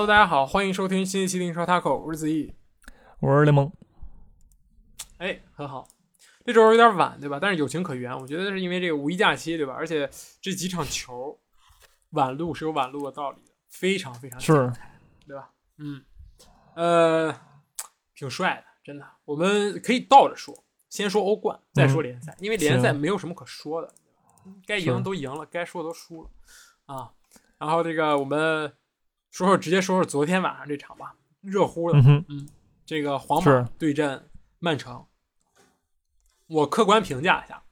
Hello，大家好，欢迎收听新一期的英超 Taco，我是子毅，我是雷蒙。哎，很好，这周有点晚，对吧？但是有情可原，我觉得是因为这个五一假期，对吧？而且这几场球晚录是有晚录的道理的，非常非常是，对吧？嗯，呃，挺帅的，真的。我们可以倒着说，先说欧冠，再说联赛，因为联赛没有什么可说的，该赢都赢了，该输的都输了啊。然后这个我们。说说，直接说说昨天晚上这场吧，热乎的。嗯，这个皇马对阵曼城，我客观评价一下，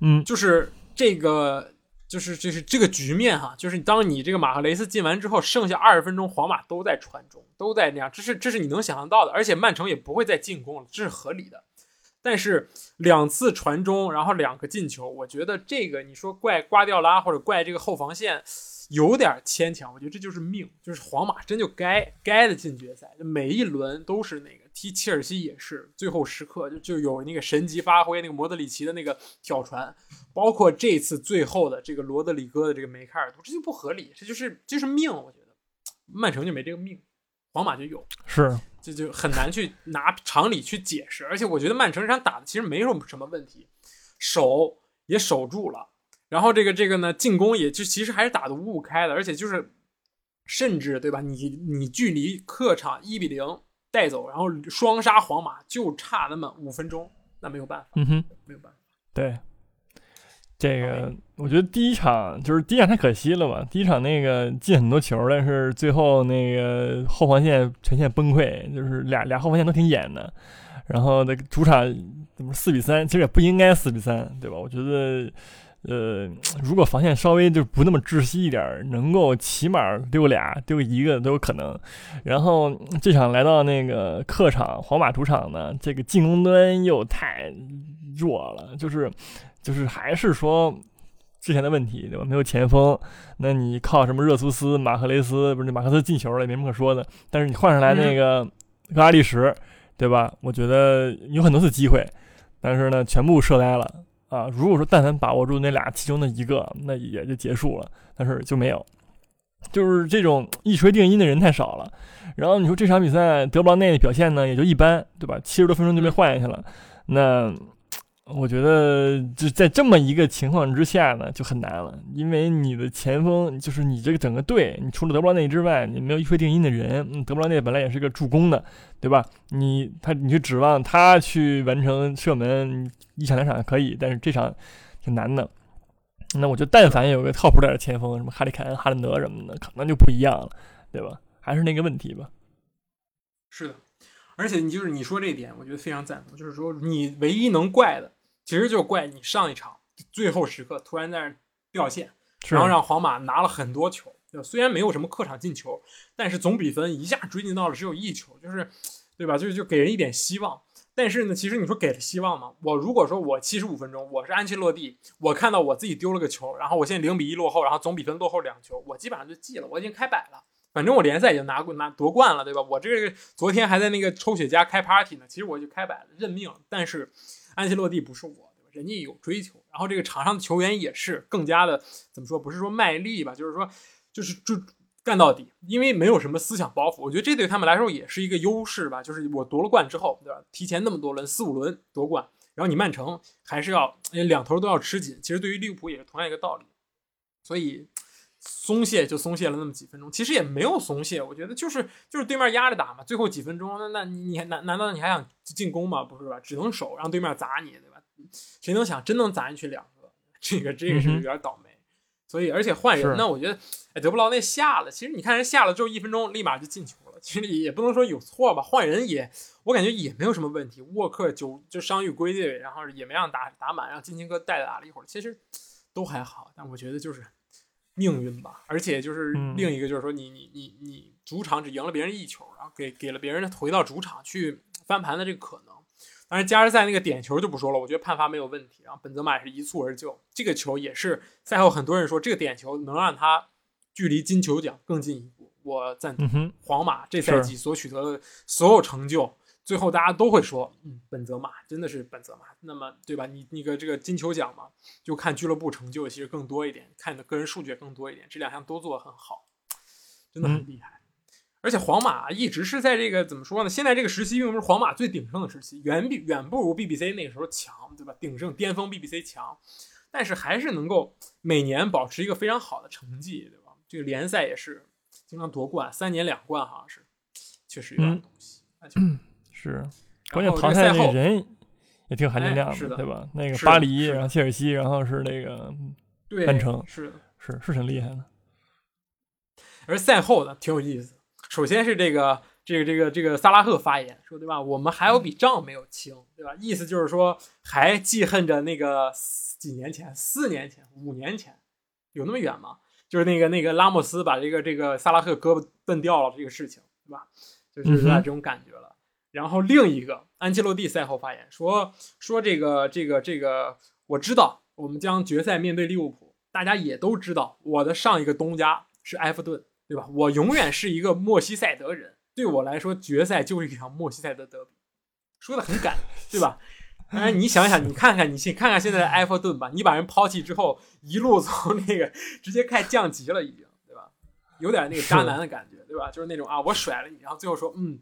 嗯，就是这个，就是就是这个局面哈，就是当你这个马赫雷斯进完之后，剩下二十分钟，皇马都在传中，都在那样，这是这是你能想象到的，而且曼城也不会再进攻了，这是合理的。但是两次传中，然后两个进球，我觉得这个你说怪瓜迪奥拉或者怪这个后防线。有点牵强，我觉得这就是命，就是皇马真就该该的进决赛，就每一轮都是那个踢切尔西也是最后时刻就就有那个神级发挥，那个莫德里奇的那个挑传，包括这次最后的这个罗德里戈的这个梅开二度，这就不合理，这就是就是命，我觉得曼城就没这个命，皇马就有，是这就很难去拿常理去解释，而且我觉得曼城这场打的其实没有什么问题，守也守住了。然后这个这个呢，进攻也就其实还是打的五五开的，而且就是甚至对吧？你你距离客场一比零带走，然后双杀皇马就差那么五分钟，那没有办法，嗯哼，没有办法。对，这个我觉得第一场就是第一场太可惜了吧？第一场那个进很多球，但是最后那个后防线全线崩溃，就是俩俩后防线都挺演的。然后那个主场怎么四比三？其实也不应该四比三，对吧？我觉得。呃，如果防线稍微就不那么窒息一点，能够起码丢俩、丢一个都有可能。然后这场来到那个客场，皇马主场呢，这个进攻端又太弱了，就是就是还是说之前的问题，对吧？没有前锋，那你靠什么热苏斯、马赫雷斯？不是马克斯进球了，也没什么可说的。但是你换上来那个格拉利什，对吧？我觉得有很多次机会，但是呢，全部射呆了。啊，如果说但凡把握住那俩其中的一个，那也就结束了。但是就没有，就是这种一锤定音的人太少了。然后你说这场比赛德布劳内的表现呢，也就一般，对吧？七十多分钟就被换下去了，那。我觉得就在这么一个情况之下呢，就很难了，因为你的前锋就是你这个整个队，你除了德布劳内之外，你没有一锤定音的人。德布劳内本来也是个助攻的，对吧？你他你去指望他去完成射门，一场两场可以，但是这场挺难的。那我觉得但凡有个靠谱点的前锋，什么哈里凯恩、哈兰德什么的，可能就不一样了，对吧？还是那个问题吧。是的，而且你就是你说这一点，我觉得非常赞同，就是说你唯一能怪的。其实就怪你上一场最后时刻突然在那掉线，然后让皇马拿了很多球。虽然没有什么客场进球，但是总比分一下追进到了只有一球，就是，对吧？就就给人一点希望。但是呢，其实你说给了希望吗？我如果说我七十五分钟我是安切洛蒂，我看到我自己丢了个球，然后我现在零比一落后，然后总比分落后两球，我基本上就记了，我已经开摆了。反正我联赛已经拿过拿夺冠了，对吧？我这个昨天还在那个抽雪茄开 party 呢，其实我就开摆了，认命。但是。安切洛蒂不是我，对吧？人家有追求，然后这个场上的球员也是更加的怎么说？不是说卖力吧，就是说，就是就干到底，因为没有什么思想包袱。我觉得这对他们来说也是一个优势吧。就是我夺了冠之后，对吧？提前那么多轮，四五轮夺冠，然后你曼城还是要两头都要吃紧。其实对于利物浦也是同样一个道理，所以。松懈就松懈了那么几分钟，其实也没有松懈，我觉得就是就是对面压着打嘛，最后几分钟，那那你还难难道你还想进攻吗？不是吧？只能守，让对面砸你，对吧？谁能想真能砸进去两个？这个这个是有点倒霉。所以而且换人呢，我觉得哎德布劳内下了，其实你看人下了之后一分钟立马就进球了，其实也不能说有错吧。换人也我感觉也没有什么问题。沃克就就伤愈归队，然后也没让打打满，让金琴哥代打了一会儿，其实都还好。但我觉得就是。命运吧，而且就是另一个，就是说你你你你主场只赢了别人一球，然后给给了别人回到主场去翻盘的这个可能。当然加时赛那个点球就不说了，我觉得判罚没有问题。然后本泽马也是一蹴而就，这个球也是赛后很多人说这个点球能让他距离金球奖更进一步，我赞同。皇马这赛季所取得的所有成就最后大家都会说，嗯，本泽马真的是本泽马。那么，对吧？你那个这个金球奖嘛，就看俱乐部成就其实更多一点，看你的个人数据更多一点，这两项都做得很好，真的很厉害。而且皇马一直是在这个怎么说呢？现在这个时期并不是皇马最鼎盛的时期，远比远不如 BBC 那个时候强，对吧？鼎盛巅峰 BBC 强，但是还是能够每年保持一个非常好的成绩，对吧？这个联赛也是经常夺冠，三年两冠好像是，确实有点东西。是，关键淘汰那人也挺含金量的，对吧？那个巴黎，然后切尔西，然后是那个曼城，是是是挺厉害的。而赛后呢，挺有意思。首先是这个这个这个这个萨拉赫发言说，对吧？我们还有笔账没有清，对吧？意思就是说还记恨着那个几年前、四年前、五年前，有那么远吗？就是那个那个拉莫斯把这个这个萨拉赫胳膊蹬掉了这个事情，对吧？就是有点这种感觉了。然后另一个安切洛蒂赛后发言说说这个这个这个，我知道我们将决赛面对利物浦，大家也都知道我的上一个东家是埃弗顿。对吧？我永远是一个莫西塞德人，对我来说，决赛就是一场莫西塞德德比，说的很赶，对吧？哎，你想想，你看看，你去看看现在的埃弗顿吧，你把人抛弃之后，一路从那个直接开降级了，已经，对吧？有点那个渣男的感觉，对吧？就是那种啊，我甩了你，然后最后说，嗯，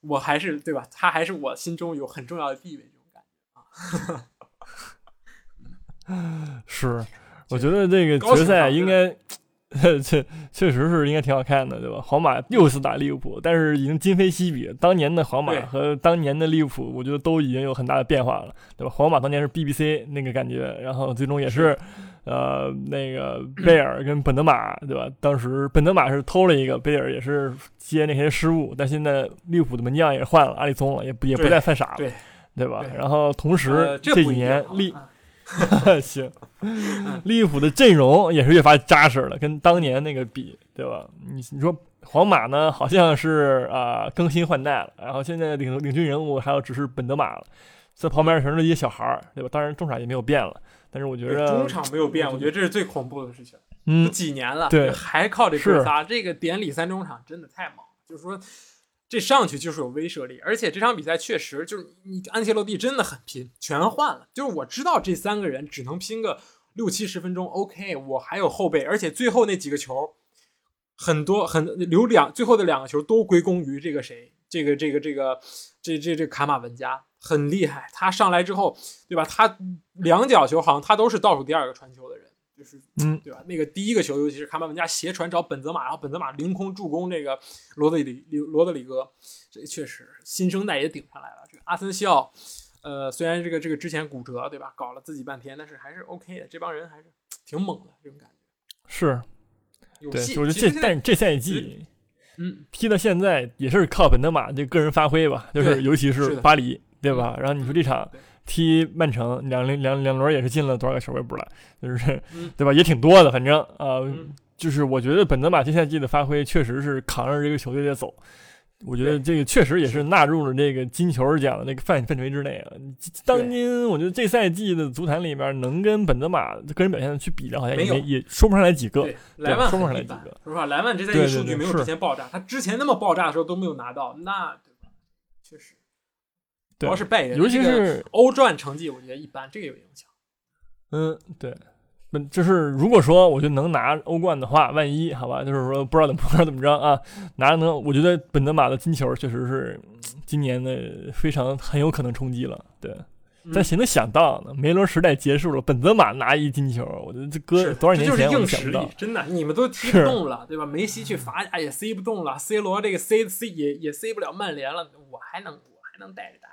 我还是对吧？他还是我心中有很重要的地位，这种感觉啊。是，我觉得这个决赛应该。确确实是应该挺好看的，对吧？皇马又是打利物浦，但是已经今非昔比。当年的皇马和当年的利物浦，我觉得都已经有很大的变化了，对吧？皇马当年是 BBC 那个感觉，然后最终也是，呃，那个贝尔跟本德马，对吧？当时本德马是偷了一个，贝尔也是接那些失误，但现在利物浦的门将也换了，阿里松了，也不也不再犯傻了，对吧？然后同时这几年利。行，利物浦的阵容也是越发扎实了，跟当年那个比，对吧？你你说皇马呢，好像是啊更新换代了，然后现在领领军人物还有只是本德马了，在旁边全是一些小孩儿，对吧？当然中场也没有变了，但是我觉得中场没有变，我觉得这是最恐怖的事情。嗯，几年了，对，还靠这哥仨，这个典礼三中场真的太猛，就是说。这上去就是有威慑力，而且这场比赛确实就是你安切洛蒂真的很拼，全换了。就是我知道这三个人只能拼个六七十分钟，OK，我还有后备，而且最后那几个球很多很留两，最后的两个球都归功于这个谁，这个这个这个这这这卡马文加很厉害，他上来之后，对吧？他两脚球好像他都是倒数第二个传球的人。就是，嗯，对吧？那个第一个球，尤其是卡马文加斜传找本泽马，然后本泽马凌空助攻这个罗德里罗德里戈，这确实新生代也顶上来了。这个阿森西奥，呃，虽然这个这个之前骨折，对吧？搞了自己半天，但是还是 OK 的。这帮人还是挺猛的，这种感觉是。对，我觉得这但这赛季，嗯，踢到现在也是靠本德马这个人发挥吧，就是尤其是巴黎，对吧？然后你说这场。踢曼城两两两两轮也是进了多少个球我也不知道，就是 对吧？也挺多的，反正啊，就是我觉得本泽马这赛季的发挥确实是扛着这个球队在走，我觉得这个确实也是纳入了这个金球奖的那个范范围之内啊。当今我觉得这赛季的足坛里面能跟本泽马个人表现去比的，好像也也说不上来几个。莱万说不上来几个，说实话，莱万这赛季数据没有之前爆炸，他之前那么爆炸的时候都没有拿到，那对吧？确实。主要是拜仁，尤其是欧战成绩，我觉得一般，这个有影响。嗯，对，就是如果说我觉得能拿欧冠的话，万一好吧，就是说不知道怎么 不知道怎么着啊，拿能，我觉得本泽马的金球确实是今年的非常很有可能冲击了。对，但谁能想到呢？梅罗时代结束了，本泽马拿一金球，我觉得这搁多少年前我想不到，真的，你们都踢不动了，对吧？梅西去法甲也塞不动了，C 罗这个 C C 也也塞不了曼联了，我还能我还能带着打。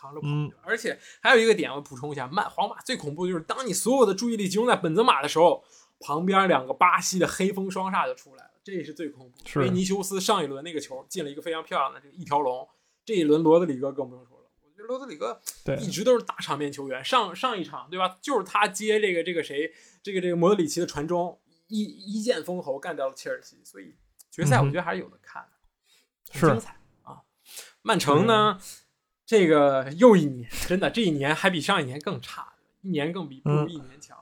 扛着跑，而且还有一个点，我补充一下，曼皇马最恐怖的就是，当你所有的注意力集中在本泽马的时候，旁边两个巴西的黑风双煞就出来了，这也是最恐怖。维尼修斯上一轮那个球进了一个非常漂亮的这个一条龙，这一轮罗德里戈更不用说了。我觉得罗德里戈一直都是大场面球员，上上一场对吧，就是他接这个这个谁，这个这个莫德里奇的传中，一一剑封喉干掉了切尔西，所以决赛我觉得还是有的看的，很精彩啊。曼城呢？这个又一年，真的这一年还比上一年更差，一年更比不如一年强。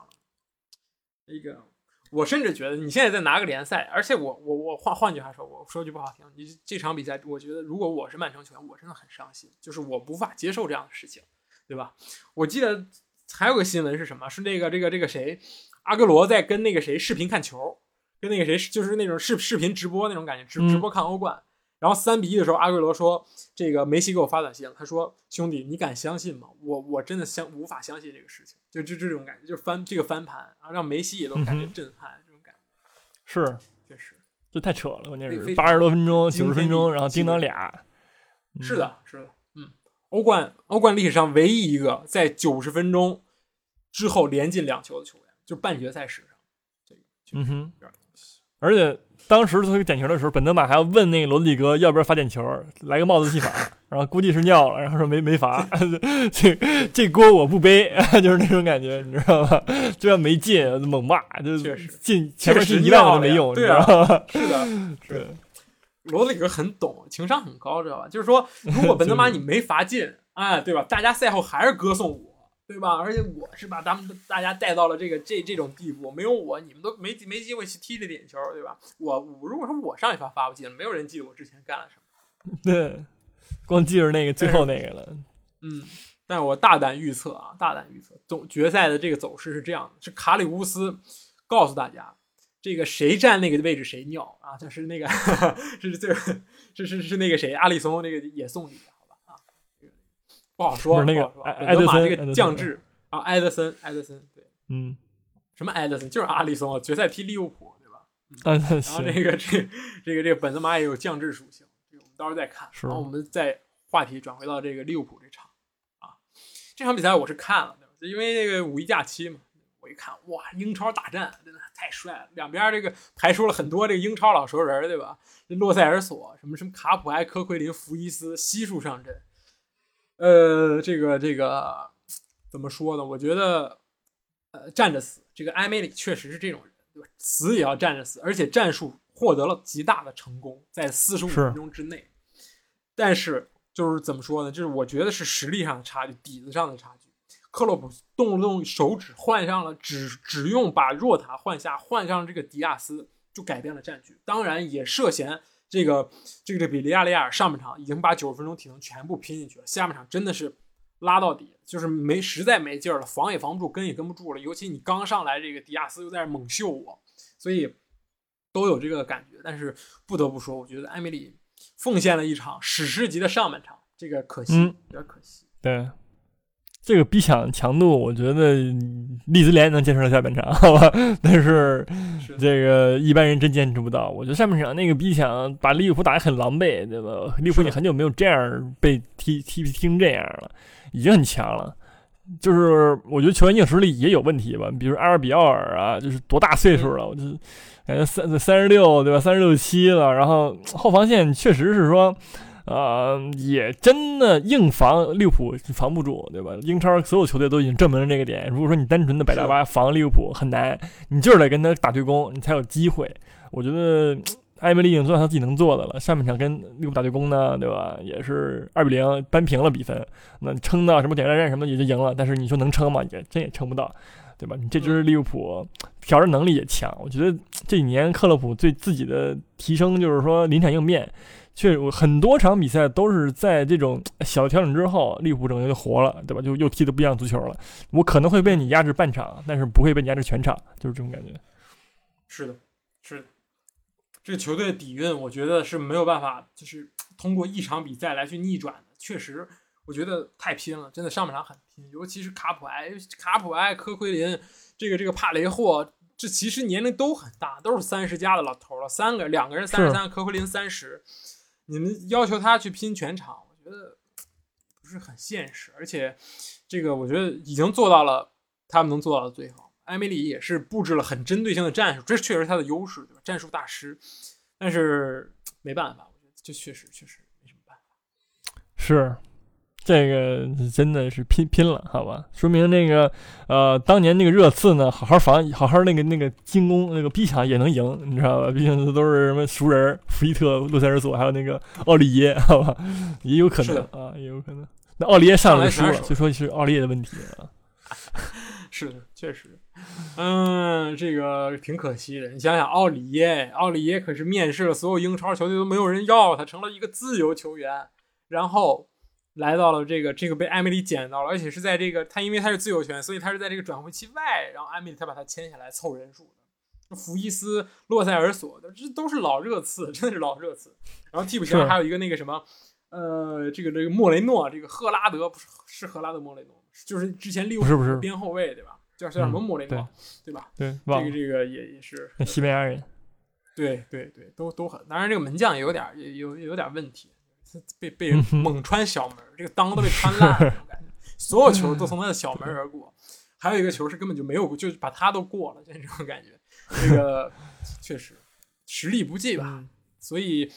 这个我甚至觉得你现在再拿个联赛，而且我我我换换句话说，我说句不好听，你这场比赛，我觉得如果我是曼城球员，我真的很伤心，就是我无法接受这样的事情，对吧？我记得还有个新闻是什么？是那个这个这个谁，阿格罗在跟那个谁视频看球，跟那个谁就是那种视视频直播那种感觉，直直播看欧冠。然后三比一的时候，阿圭罗说：“这个梅西给我发短信了，他说兄弟，你敢相信吗？我我真的相无法相信这个事情，就就这种感觉，就是翻这个翻盘，然后让梅西也都感觉震撼，这种感觉。是确实，这太扯了，关键是八十多分钟、九十分钟，然后叮当俩，是的，是的，嗯，欧冠欧冠历史上唯一一个在九十分钟之后连进两球的球员，就半决赛史上，这个嗯哼，而且。”当时他点球的时候，本泽马还要问那个罗德里格要不要罚点球，来个帽子戏法，然后估计是尿了，然后说没没罚，这这锅我不背，就是那种感觉，你知道吧？就算没进，猛骂，就进前面进一万都没用，对啊，是的，是。罗德里格很懂，情商很高，知道吧？就是说，如果本泽马你没罚进，哎，对吧？大家赛后还是歌颂我。对吧？而且我是把他们大家带到了这个这这种地步，没有我，你们都没没机会去踢这点球，对吧？我我如果说我上一发发不进了，没有人记得我之前干了什么。对，光记着那个最后那个了。嗯，但我大胆预测啊，大胆预测，总决赛的这个走势是这样的：是卡里乌斯告诉大家，这个谁站那个位置谁尿啊？就是那个 是这是是是那个谁，阿里松那个也送礼。不好说，那个埃德森这个降智啊，埃德森，埃德森，对，嗯，什么埃德森？就是阿里松，决赛踢利物浦，对吧？然后这个这这个这个本泽马也有降智属性，这个我们到时候再看。然后我们再话题转回到这个利物浦这场啊，这场比赛我是看了，因为那个五一假期嘛，我一看哇，英超大战真的太帅了，两边这个排出了很多这个英超老熟人，对吧？这洛塞尔索什么什么卡普埃、科奎林、福伊斯悉数上阵。呃，这个这个怎么说呢？我觉得，呃，站着死。这个埃梅里确实是这种人，对吧？死也要站着死，而且战术获得了极大的成功，在四十五分钟之内。但是，就是怎么说呢？就是我觉得是实力上的差距，底子上的差距。克洛普动了动手指，换上了只只用把若塔换下，换上了这个迪亚斯，就改变了战局。当然，也涉嫌。这个这个比利亚雷亚尔上半场已经把九十分钟体能全部拼进去了，下半场真的是拉到底，就是没实在没劲儿了，防也防不住，跟也跟不住了。尤其你刚上来，这个迪亚斯又在那猛秀我，所以都有这个感觉。但是不得不说，我觉得艾米丽奉献了一场史诗级的上半场，这个可惜，有点可惜。对。这个逼抢强度，我觉得利兹联能坚持到下半场，好吧？但是这个一般人真坚持不到。我觉得上半场那个逼抢把利物浦打得很狼狈，对吧？利物浦你很久没有这样被踢踢踢成这样了，已经很强了。就是我觉得球员硬实力也有问题吧，比如阿尔比奥尔啊，就是多大岁数了？我就感觉三三十六，对吧？三十六七了，然后后防线确实是说。呃，也真的硬防利物浦防不住，对吧？英超所有球队都已经证明了这个点。如果说你单纯的摆大巴防利物浦很难，你就是得跟他打对攻，你才有机会。我觉得 埃梅里已经做到他自己能做的了。上半场跟利物浦打对攻呢，对吧？也是二比零扳平了比分。那撑到什么点球战什么也就赢了，但是你说能撑吗？也真也撑不到，对吧？你这支利物浦调整能力也强。我觉得这几年克洛普对自己的提升就是说临场应变。确实，很多场比赛都是在这种小调整之后，利物浦整个就活了，对吧？就又踢的不一样足球了。我可能会被你压制半场，但是不会被你压制全场，就是这种感觉。是的，是的。这个球队的底蕴，我觉得是没有办法，就是通过一场比赛来去逆转的。确实，我觉得太拼了，真的上半场很拼，尤其是卡普埃、卡普埃、科奎林，这个这个帕雷霍，这其实年龄都很大，都是三十加的老头了。三个，两个人三十三，科奎林三十。你们要求他去拼全场，我觉得不是很现实，而且这个我觉得已经做到了，他们能做到的最好。艾米里也是布置了很针对性的战术，这确实是他的优势，对吧？战术大师，但是没办法，我觉得这确实确实没什么办法。是。这个真的是拼拼了，好吧？说明那个，呃，当年那个热刺呢，好好防，好好那个那个进攻，那个逼抢也能赢，你知道吧？毕竟都是什么熟人，福伊特、洛塞尔索，还有那个奥利耶，好吧？也有可能啊，也有可能。那奥利耶上来输了，就说是奥利耶的问题啊。是的，确实。嗯，这个挺可惜的。你想想，奥里耶，奥里耶可是面试了所有英超球队都没有人要他，成了一个自由球员，然后来到了这个这个被艾米丽捡到了，而且是在这个他因为他是自由球员，所以他是在这个转会期外，然后艾米丽才把他签下来凑人数的。福伊斯、洛塞尔索的，这都是老热刺，真的是老热刺。然后替补席上还有一个那个什么，呃，这个这个莫雷诺，这个赫拉德不是是赫拉德莫雷诺，就是之前利物浦边后卫对吧？叫叫什么莫雷诺，对吧？对，这个这个也也是西班牙人。对对对，都都很。当然，这个门将也有点也有有点问题，被被人猛穿小门，这个裆都被穿烂了，感觉所有球都从他的小门而过。还有一个球是根本就没有，就把他都过了，就这种感觉。这个确实实力不济吧？所以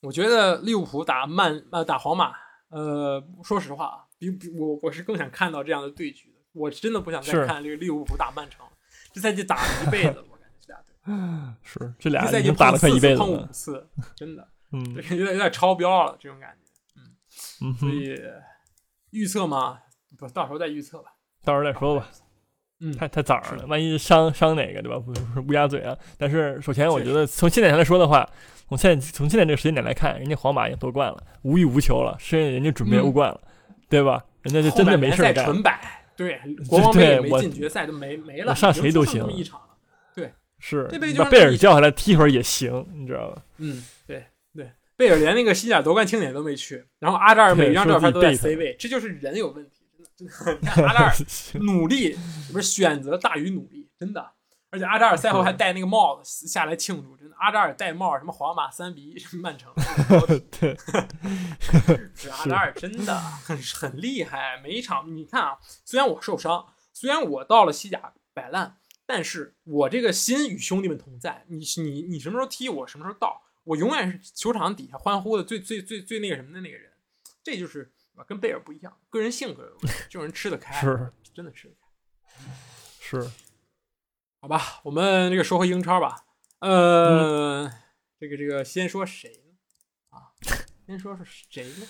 我觉得利物浦打曼呃打皇马，呃，说实话啊，比比我我是更想看到这样的对局的。我真的不想再看这个利物浦打曼城，这赛季打了一辈子，我感觉这俩队 是这俩赛季打了快一辈子，碰五次，真的，嗯，有点有点超标了这种感觉，嗯，所以预测嘛，不到时候再预测吧，到时候再说吧，嗯，太太早了，万一伤伤哪个对吧？不是乌鸦嘴啊。但是首先我觉得从现在上来说的话，从现在从现在这个时间点来看，人家皇马已经夺冠了，无欲无求了，甚至人家准备欧冠了，对吧？人家就真的没事干，纯摆。对，国王杯也没进决赛，都没没了。上谁都行，一场了。对，是把贝尔叫下来踢会儿也行，你知道吧？嗯，对对，贝尔连那个西甲夺冠庆典都没去，然后阿扎尔每张照片都在 C 位，这就是人有问题，真的真的。你看阿扎尔努力不是选择大于努力，真的。而且阿扎尔赛后还戴那个帽子下来庆祝，真的。阿扎尔戴帽，什么皇马三比一曼城，对，是阿扎尔真的很很厉害。每一场你看啊，虽然我受伤，虽然我到了西甲摆烂，但是我这个心与兄弟们同在。你你你什么时候踢我什么时候到，我永远是球场底下欢呼的最最最最那个什么的那个人。这就是跟贝尔不一样，个人性格，这种人吃得开，是真的吃得开，是。好吧，我们这个说回英超吧。呃，这个这个，先说谁呢？啊，先说是谁呢？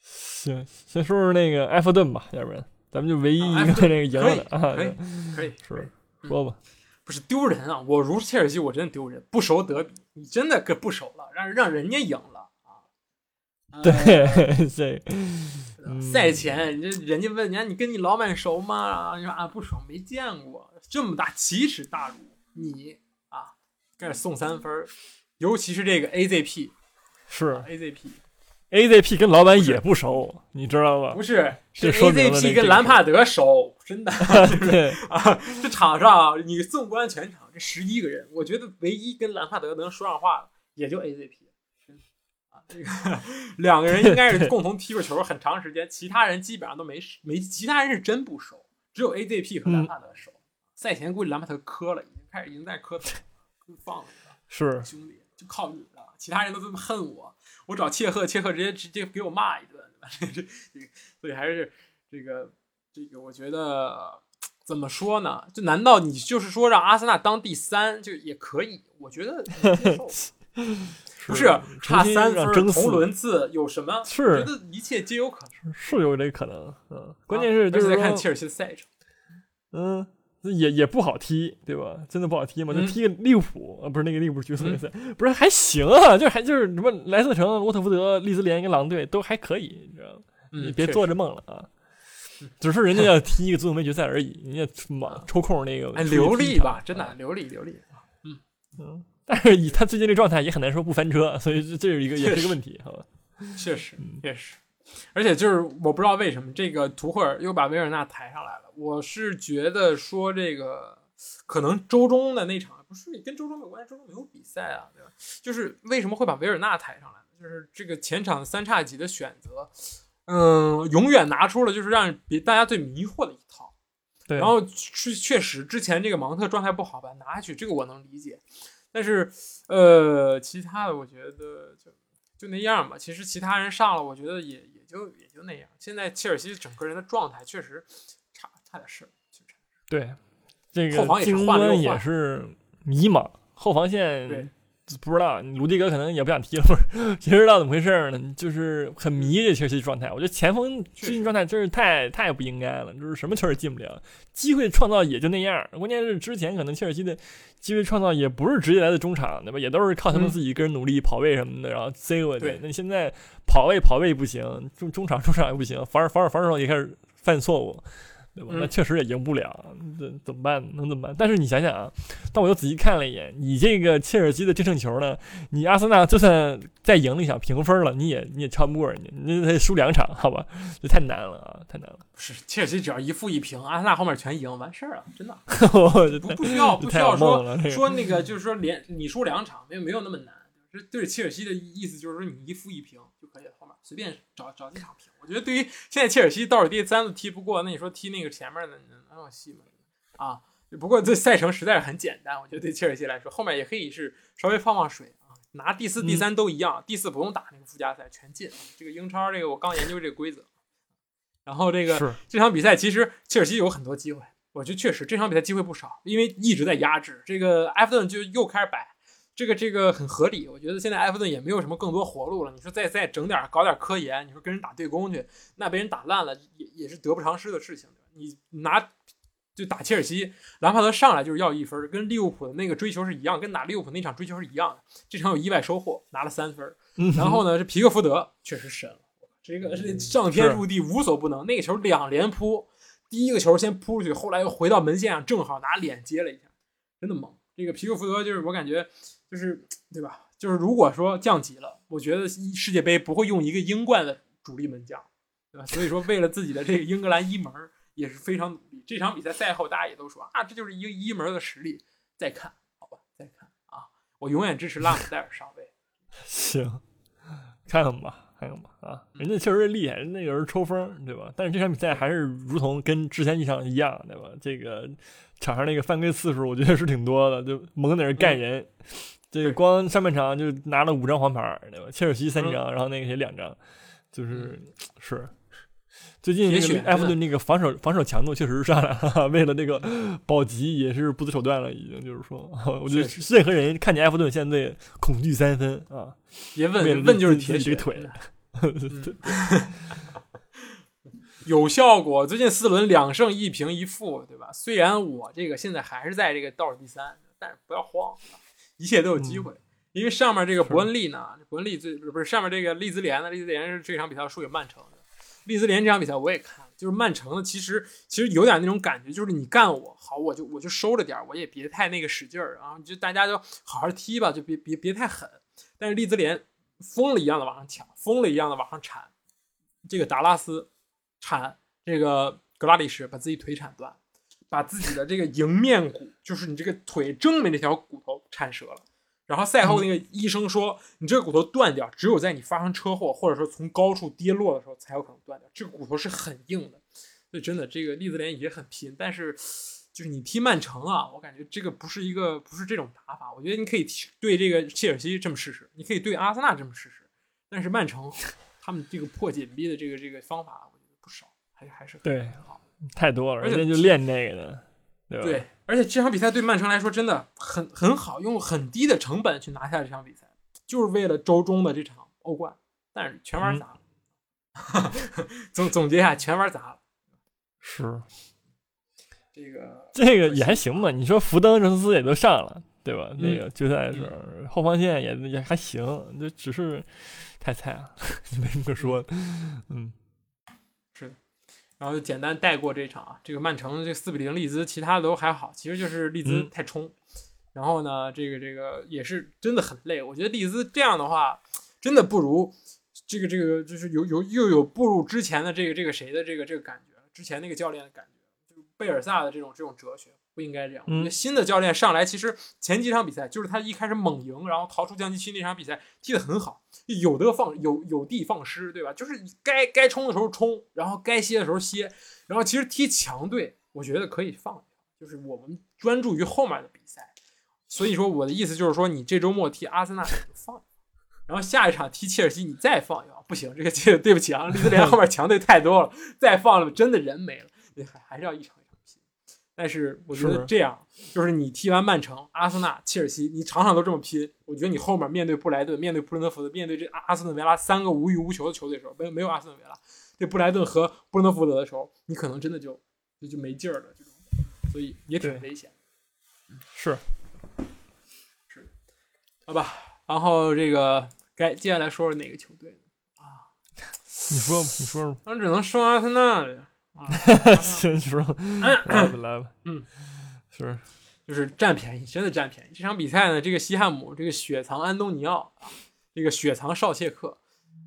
行，先说说那个埃弗顿吧，要不然咱们就唯一一个那个赢了的啊。可以，可以，是说吧。不是丢人啊！我如切尔西，我真的丢人，不熟德比，你真的跟不熟了，让让人家赢了啊。对，这赛前，这人家问你，你跟你老板熟吗？你说啊，不熟，没见过。这么大奇耻大辱，你啊，开始送三分尤其是这个 AZP，是 AZP，AZP 跟老板也不熟，你知道吧？不是，是 AZP 跟兰帕德熟，真的。对啊，这场上你纵观全场，这十一个人，我觉得唯一跟兰帕德能说上话的，也就 AZP。啊，这个两个人应该是共同踢过球很长时间，其他人基本上都没没，其他人是真不熟，只有 AZP 和兰帕德熟。赛前估计兰帕德磕了，已经开始已经在磕头，放了，是兄弟，就靠你了，其他人都这么恨我，我找切赫，切赫直接直接给我骂一顿，这这，所以还是这个这个，我觉得怎么说呢？就难道你就是说让阿森纳当第三就也可以？我觉得接受，不是差三分同轮次有什么？是觉得一切皆有可能，是有这可能，嗯，关键是就是在看切尔西的赛程，嗯。也也不好踢，对吧？真的不好踢嘛？就踢个利物浦啊，不是那个利物浦决赛赛，不是还行啊？就还就是什么莱斯特城、沃特福德、利兹联跟狼队都还可以，你知道吗？你别做着梦了啊！只是人家要踢一个足总杯决赛而已，人家忙抽空那个哎流利吧，真的流利流利。嗯嗯，但是以他最近这状态也很难说不翻车，所以这这是一个也是个问题，好吧？确实确实，而且就是我不知道为什么这个图赫尔又把维尔纳抬上来了。我是觉得说这个可能周中的那场不是跟周中没有关系，周中没有比赛啊，对吧？就是为什么会把维尔纳抬上来呢？就是这个前场三叉戟的选择，嗯，永远拿出了就是让别大家最迷惑的一套。对，然后确确实之前这个芒特状态不好吧，拿下去这个我能理解，但是呃，其他的我觉得就就那样吧。其实其他人上了，我觉得也也就也就那样。现在切尔西整个人的状态确实。差差点事，对，这个后防也是换了也是迷茫，后防线对不知道，鲁迪哥可能也不想踢了，不是？谁知道怎么回事呢？就是很迷这切尔西状态。我觉得前锋最近状态真是太太不应该了，就是什么球也进不了，机会创造也就那样。关键是之前可能切尔西的机会创造也不是直接来自中场，对吧？也都是靠他们自己个人努力跑位什么的，然后塞过去。那现在跑位跑位不行，中中场中场也不行，防守防守防守也开始犯错误。对吧？那确实也赢不了，这怎么办？能怎么办？但是你想想啊，但我又仔细看了一眼，你这个切尔西的净胜球呢，你阿森纳就算再赢了一场平分了，你也你也超不过人家，你得输两场，好吧？这太难了啊，太难了。是切尔西只要一负一平，阿森纳后面全赢，完事儿了，真的。不不需要不需要说说那个，就是说连你输两场没有没有那么难。这对切尔西的意思就是说，你一负一平随便找找几场平。我觉得对于现在切尔西倒数第三都踢不过，那你说踢那个前面的能有戏吗？啊，不过这赛程实在是很简单，我觉得对切尔西来说，后面也可以是稍微放放水啊，拿第四、第三都一样，第四不用打那个附加赛，全进。这个英超这个我刚研究这个规则，然后这个这场比赛其实切尔西有很多机会，我觉得确实这场比赛机会不少，因为一直在压制这个埃弗顿就又开始摆。这个这个很合理，我觉得现在埃弗顿也没有什么更多活路了。你说再再整点搞点科研，你说跟人打对攻去，那被人打烂了也也是得不偿失的事情。你拿就打切尔西，兰帕德上来就是要一分，跟利物浦的那个追求是一样，跟打利物浦那场追求是一样的。这场有意外收获，拿了三分。然后呢，这皮克福德确实神了，这个是上天入地无所不能。那个球两连扑，第一个球先扑出去，后来又回到门线上，正好拿脸接了一下，真的猛。这个皮克福德就是我感觉。就是对吧？就是如果说降级了，我觉得世界杯不会用一个英冠的主力门将，对吧？所以说为了自己的这个英格兰一门也是非常努力。这场比赛赛后大家也都说啊，这就是一个一门的实力。再看好吧，再看啊！我永远支持拉姆塞尔上位。行，看看吧，看看吧啊！人家确实厉害，人那个人抽风，对吧？但是这场比赛还是如同跟之前一场一样，对吧？这个场上那个犯规次数，我觉得是挺多的，就猛在那干人。这个光上半场就拿了五张黄牌，对吧？切尔西三张，然后那个谁两张，就是是最近这个埃弗顿那个防守防守强度确实是上来了，为了那个保级也是不择手段了，已经就是说，我觉得任何人看见埃弗顿现在恐惧三分啊！别问问就是铁血腿，有效果。最近四轮两胜一平一负，对吧？虽然我这个现在还是在这个倒数第三，但是不要慌。一切都有机会，因为上面这个伯恩利呢，伯恩利最不是不是上面这个利兹联呢，利兹联是这场比赛输给曼城的。利兹联这场比赛我也看，就是曼城呢，其实其实有点那种感觉，就是你干我好，我就我就收着点我也别太那个使劲儿啊，就大家就好好踢吧，就别别别太狠。但是利兹联疯了一样的往上抢，疯了一样的往上铲，这个达拉斯铲这个格拉利什把自己腿铲断。把自己的这个迎面骨，就是你这个腿正面这条骨头铲折了。然后赛后那个医生说，你这个骨头断掉，只有在你发生车祸或者说从高处跌落的时候才有可能断掉。这个骨头是很硬的，所以真的这个利兹联也很拼。但是就是你踢曼城啊，我感觉这个不是一个不是这种打法。我觉得你可以对这个切尔西这么试试，你可以对阿森纳这么试试。但是曼城他们这个破紧逼的这个这个方法，我觉得不少，还还是对很好。太多了，而且就练那个的，对吧？对，而且这场比赛对曼城来说真的很很好，用很低的成本去拿下这场比赛，就是为了周中的这场欧冠，但是全玩砸了。总总结一下，全玩砸了。是，这个这个也还行吧？你说福登、热苏斯也都上了，对吧？那个决赛的时候，后防线也也还行，就只是太菜了，没什么可说。嗯。然后就简单带过这场啊，这个曼城这四比零利兹，其他的都还好，其实就是利兹太冲。然后呢，这个这个也是真的很累。我觉得利兹这样的话，真的不如这个这个就是有有又有步入之前的这个这个谁的这个这个感觉，之前那个教练的感觉，就是贝尔萨的这种这种哲学。不应该这样。嗯，新的教练上来，其实前几场比赛就是他一开始猛赢，然后逃出降级区那场比赛踢得很好，有的放有有的放矢，对吧？就是该该冲的时候冲，然后该歇的时候歇。然后其实踢强队，我觉得可以放就是我们专注于后面的比赛。所以说我的意思就是说，你这周末踢阿森纳就放，然后下一场踢切尔西你再放一放，不行，这个这对不起啊，利兹联后面强队太多了，再放了真的人没了，还还是要一场。但是我觉得这样，就是你踢完曼城、阿森纳、切尔西，你场场都这么拼，我觉得你后面面对布莱顿、面对布伦特福德、面对这阿阿斯顿维拉三个无欲无求的球队的时候，没有没有阿斯顿维拉，对布莱顿和布伦特福德的时候，你可能真的就就就没劲儿了，这种，所以也挺危险。是是，好吧，然后这个该接下来说说哪个球队啊？你说吧，你说吧，那只能说阿森纳了。啊，先说，来吧，来吧，嗯，是，就是占便宜，真的占便宜。这场比赛呢，这个西汉姆，这个雪藏安东尼奥，这个雪藏绍切克，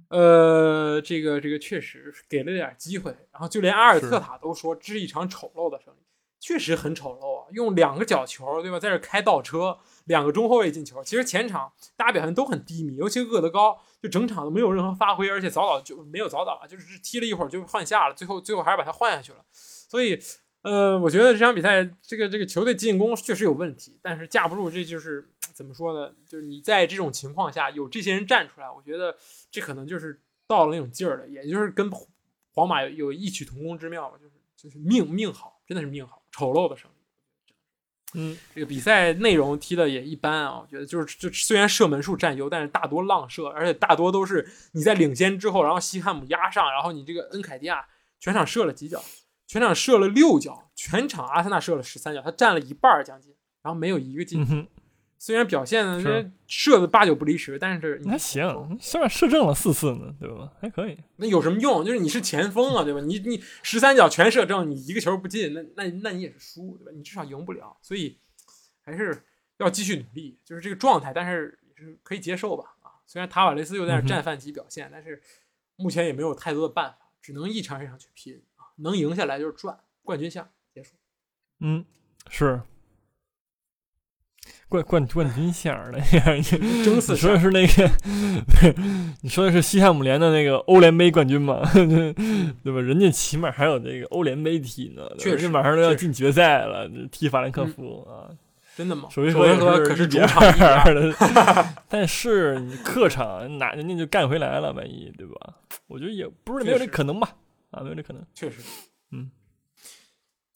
呃，这个这个确实给了点机会，然后就连阿尔特塔都说这是一场丑陋的胜利，确实很丑陋啊，用两个角球，对吧，在这开倒车。两个中后卫进球，其实前场大家表现都很低迷，尤其厄德高，就整场都没有任何发挥，而且早早就没有早早啊，就是踢了一会儿就换下了，最后最后还是把他换下去了。所以，呃，我觉得这场比赛这个这个球队进攻确实有问题，但是架不住这就是怎么说呢？就是你在这种情况下有这些人站出来，我觉得这可能就是到了那种劲儿了，也就是跟皇马有有异曲同工之妙吧，就是就是命命好，真的是命好，丑陋的胜利。嗯，这个比赛内容踢的也一般啊，我觉得就是就虽然射门数占优，但是大多浪射，而且大多都是你在领先之后，然后西汉姆压上，然后你这个恩凯迪亚全场射了几脚，全场射了六脚，全场阿森纳射了十三脚，他占了一半将近，然后没有一个进球。虽然表现是射的八九不离十，但是你还行，虽然射正了四次呢，对吧？还可以。那有什么用？就是你是前锋啊，对吧？你你十三脚全射正，你一个球不进，那那那你也是输，对吧？你至少赢不了，所以还是要继续努力。就是这个状态，但是也是可以接受吧？啊，虽然塔瓦雷斯又在那战犯级表现，但是目前也没有太多的办法，只能一场一场去拼啊，能赢下来就是赚，冠军项结束。嗯，是。冠冠冠军线的那样，你说的是那个，你说的是西汉姆联的那个欧联杯冠军吗？对吧？人家起码还有那个欧联杯踢呢，确实马上都要进决赛了，踢法兰克福啊，真的吗？首回合可是主场的，但是你客场哪人家就干回来了，万一对吧？我觉得也不是没有这可能吧？啊，没有这可能，确实，嗯。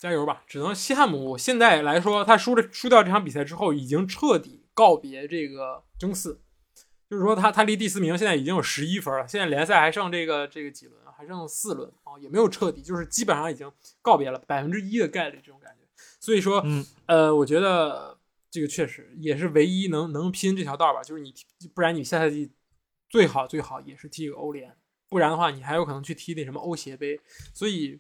加油吧！只能西汉姆现在来说，他输了输掉这场比赛之后，已经彻底告别这个争四，就是说他他离第四名现在已经有十一分了。现在联赛还剩这个这个几轮还剩四轮啊，也没有彻底，就是基本上已经告别了百分之一的概率这种感觉。所以说，呃，我觉得这个确实也是唯一能能拼这条道吧。就是你不然你下赛季最好最好也是踢个欧联，不然的话你还有可能去踢那什么欧协杯。所以，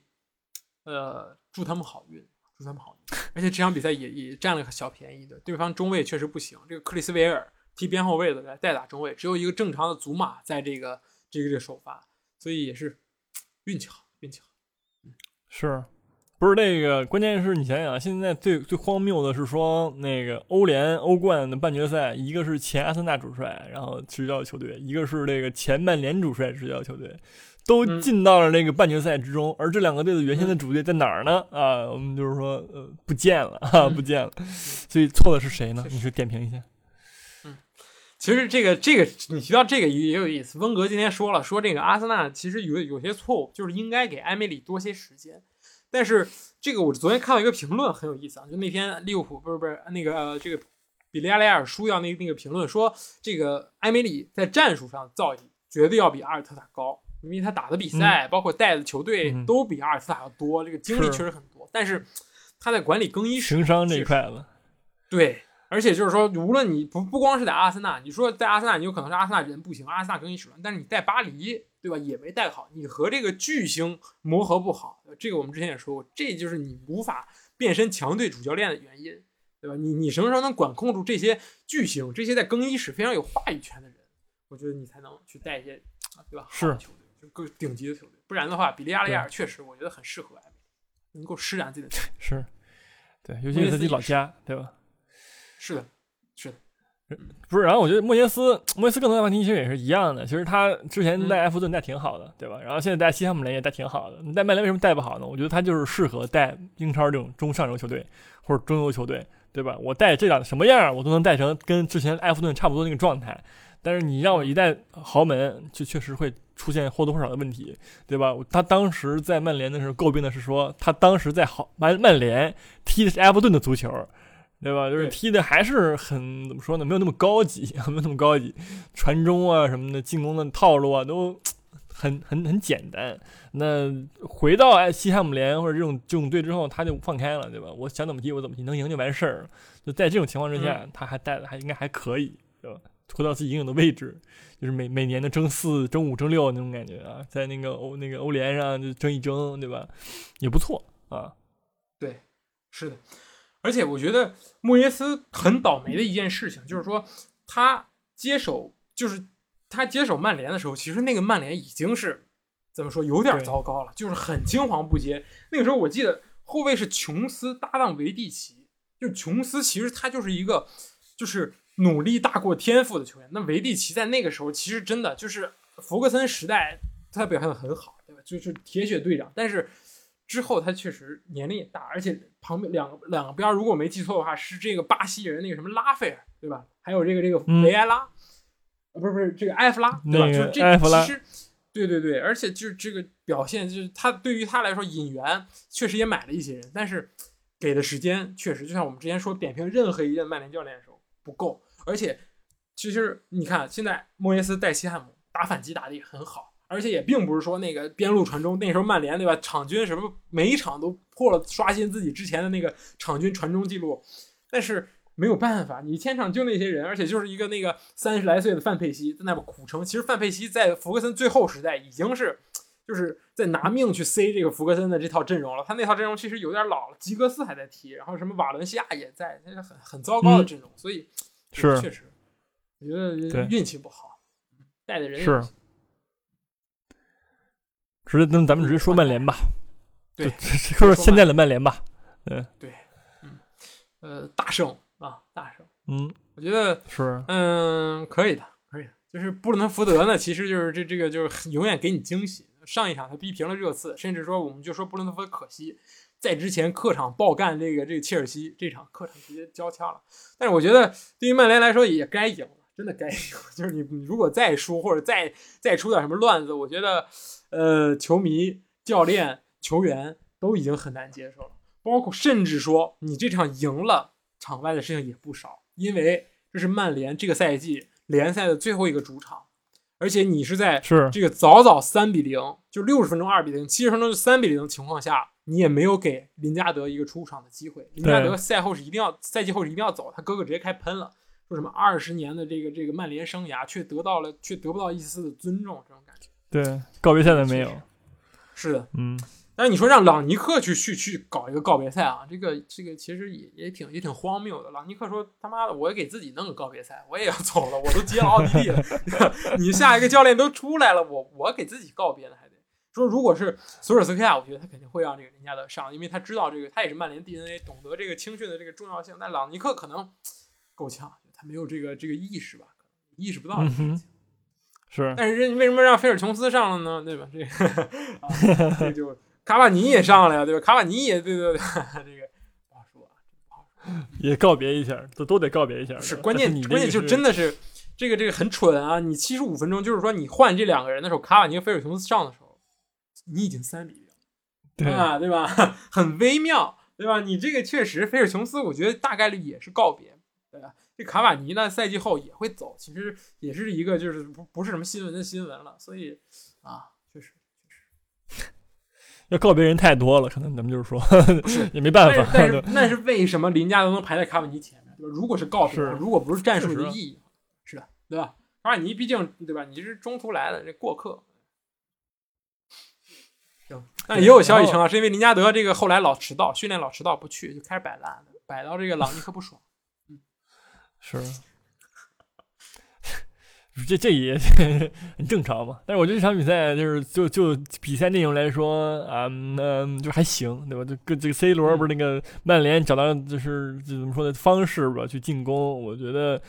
呃。祝他们好运，祝他们好运。而且这场比赛也也占了个小便宜的，对方中卫确实不行。这个克里斯维尔踢边后卫的来代打中卫，只有一个正常的祖马在这个这个这首发，所以也是运气好，运气好。是，不是那个？关键是你想想，现在最最荒谬的是说，那个欧联、欧冠的半决赛，一个是前阿森纳主帅然后执教球队，一个是这个前曼联主帅执教球队。都进到了那个半决赛之中，而这两个队的原先的主队在哪儿呢？啊，我们就是说，呃，不见了，哈，不见了。所以错的是谁呢？你去点评一下。嗯，其实这个这个你提到这个也有意思。温格今天说了，说这个阿森纳其实有有些错误，就是应该给埃梅里多些时间。但是这个我昨天看到一个评论很有意思啊，就那天利物浦不是不是那个这个比利亚雷尔输掉那那个评论说，这个埃梅里在战术上造诣绝对要比阿尔特塔高。因为他打的比赛，包括带的球队都比阿尔斯塔要多，这个经历确实很多。但是他在管理更衣室、情商这一块子，对，而且就是说，无论你不不光是在阿森纳，你说在阿森纳，你有可能是阿森纳人不行，阿森纳更衣室乱，但是你带巴黎，对吧，也没带好，你和这个巨星磨合不好，这个我们之前也说过，这就是你无法变身强队主教练的原因，对吧？你你什么时候能管控住这些巨星，这些在更衣室非常有话语权的人，我觉得你才能去带一些，对吧？是。更顶级的球队，不然的话，比利亚雷亚尔确实我觉得很适合能够施展自己的。是，对，尤其是自己老家，对吧？是的，是的，不是。然后我觉得莫耶斯，莫耶斯更多的问题其实也是一样的。其实他之前带埃弗顿带挺好的，对吧？然后现在带西汉姆联也带挺好的。你带曼联为什么带不好呢？我觉得他就是适合带英超这种中上游球队或者中游球队，对吧？我带这两什么样，我都能带成跟之前埃弗顿差不多那个状态。但是你让我一带豪门，就确实会。出现或多或少的问题，对吧？他当时在曼联的时候诟病的是说，他当时在好曼曼联踢的是埃弗顿的足球，对吧？就是踢的还是很怎么说呢？没有那么高级，没有那么高级，传中啊什么的，进攻的套路啊都 很很很简单。那回到西汉姆联或者这种这种队之后，他就放开了，对吧？我想怎么踢我怎么踢，能赢就完事儿。就在这种情况之下，他还带的还应该还可以，对吧？回到自己应有的位置，就是每每年的争四、争五、争六那种感觉啊，在那个欧那个欧联上就争一争，对吧？也不错啊。对，是的。而且我觉得莫耶斯很倒霉的一件事情，就是说他接手，就是他接手曼联的时候，其实那个曼联已经是怎么说有点糟糕了，就是很青黄不接。那个时候我记得后卫是琼斯搭档维蒂奇，就琼斯其实他就是一个就是。努力大过天赋的球员，那维蒂奇在那个时候其实真的就是弗格森时代，他表现的很好，对吧？就是铁血队长。但是之后他确实年龄也大，而且旁边两个两个边，如果我没记错的话，是这个巴西人那个什么拉斐尔，对吧？还有这个这个维埃拉，啊，不是不是这个埃弗拉，对吧？就这其实，对对对，而且就是这个表现，就是他对于他来说引援确实也买了一些人，但是给的时间确实就像我们之前说点评任何一任曼联教练的时候不够。而且，其实你看，现在莫耶斯带西汉姆打反击打的也很好，而且也并不是说那个边路传中，那时候曼联对吧，场均什么每一场都破了刷新自己之前的那个场均传中记录，但是没有办法，你前场就那些人，而且就是一个那个三十来岁的范佩西在那边苦撑。其实范佩西在福格森最后时代已经是就是在拿命去塞这个福格森的这套阵容了，他那套阵容其实有点老了，吉格斯还在踢，然后什么瓦伦西亚也在，那个很很糟糕的阵容，所以。是，确实，我觉得运气不好，带的人是。直接那咱们直接说曼联吧，对，说说现在的曼联吧，嗯，对，嗯，呃，大胜啊，大胜，嗯，我觉得是，嗯，可以的，可以的，就是布伦特福德呢，其实就是这这个就是永远给你惊喜。上一场他逼平了热刺，甚至说我们就说布伦特福德可惜。在之前客场爆干这个这个切尔西，这场客场直接交枪了。但是我觉得对于曼联来说也该赢了，真的该赢。就是你你如果再输或者再再出点什么乱子，我觉得呃球迷、教练、球员都已经很难接受了。包括甚至说你这场赢了，场外的事情也不少，因为这是曼联这个赛季联赛的最后一个主场。而且你是在这个早早三比零，就六十分钟二比零，七十分钟就三比零的情况下，你也没有给林加德一个出场的机会。林加德赛后是一定要赛季后是一定要走，他哥哥直接开喷了，说什么二十年的这个这个曼联生涯却得到了却得不到一丝的尊重，这种感觉。对，告别赛的没有。是的，嗯。但是你说让朗尼克去去去搞一个告别赛啊，这个这个其实也也挺也挺荒谬的。朗尼克说他妈的，我也给自己弄个告别赛，我也要走了，我都接了奥地利了，你下一个教练都出来了，我我给自己告别了还得说，如果是索尔斯克亚，我觉得他肯定会让这个林加德上，因为他知道这个他也是曼联 DNA，懂得这个青训的这个重要性。但朗尼克可能够呛，他没有这个这个意识吧，意识不到这个事情。是，但是为什么让菲尔琼斯上了呢？对吧？这个 这就。卡瓦尼也上了呀，对吧？卡瓦尼也对对对，这个不好说，不好说。也告别一下，都都得告别一下。是关键，关键就真的是这个这个很蠢啊！你七十五分钟，就是说你换这两个人的时候，卡瓦尼和菲尔琼斯上的时候，你已经三比零，对啊，对吧？很微妙，对吧？你这个确实，菲尔琼斯我觉得大概率也是告别，对吧？这卡瓦尼呢，赛季后也会走，其实也是一个就是不不是什么新闻的新闻了，所以啊。要告别人太多了，可能咱们就是说 也没办法。但是那是为什么林加德能排在卡瓦尼前面？对吧？如果是告别，如果不是战术的意义，是的，对吧？卡瓦尼毕竟对吧？你是中途来的这过客。行，但也有消息称啊，是因为林加德这个后来老迟到，训练老迟到不去，就开始摆烂，摆到这个朗尼克不爽。嗯，是。这这也 很正常嘛，但是我觉得这场比赛就是就就比赛内容来说啊，嗯，就还行，对吧？就跟这个 C 罗不是那个曼联找到就是怎么说的方式吧，去进攻，我觉得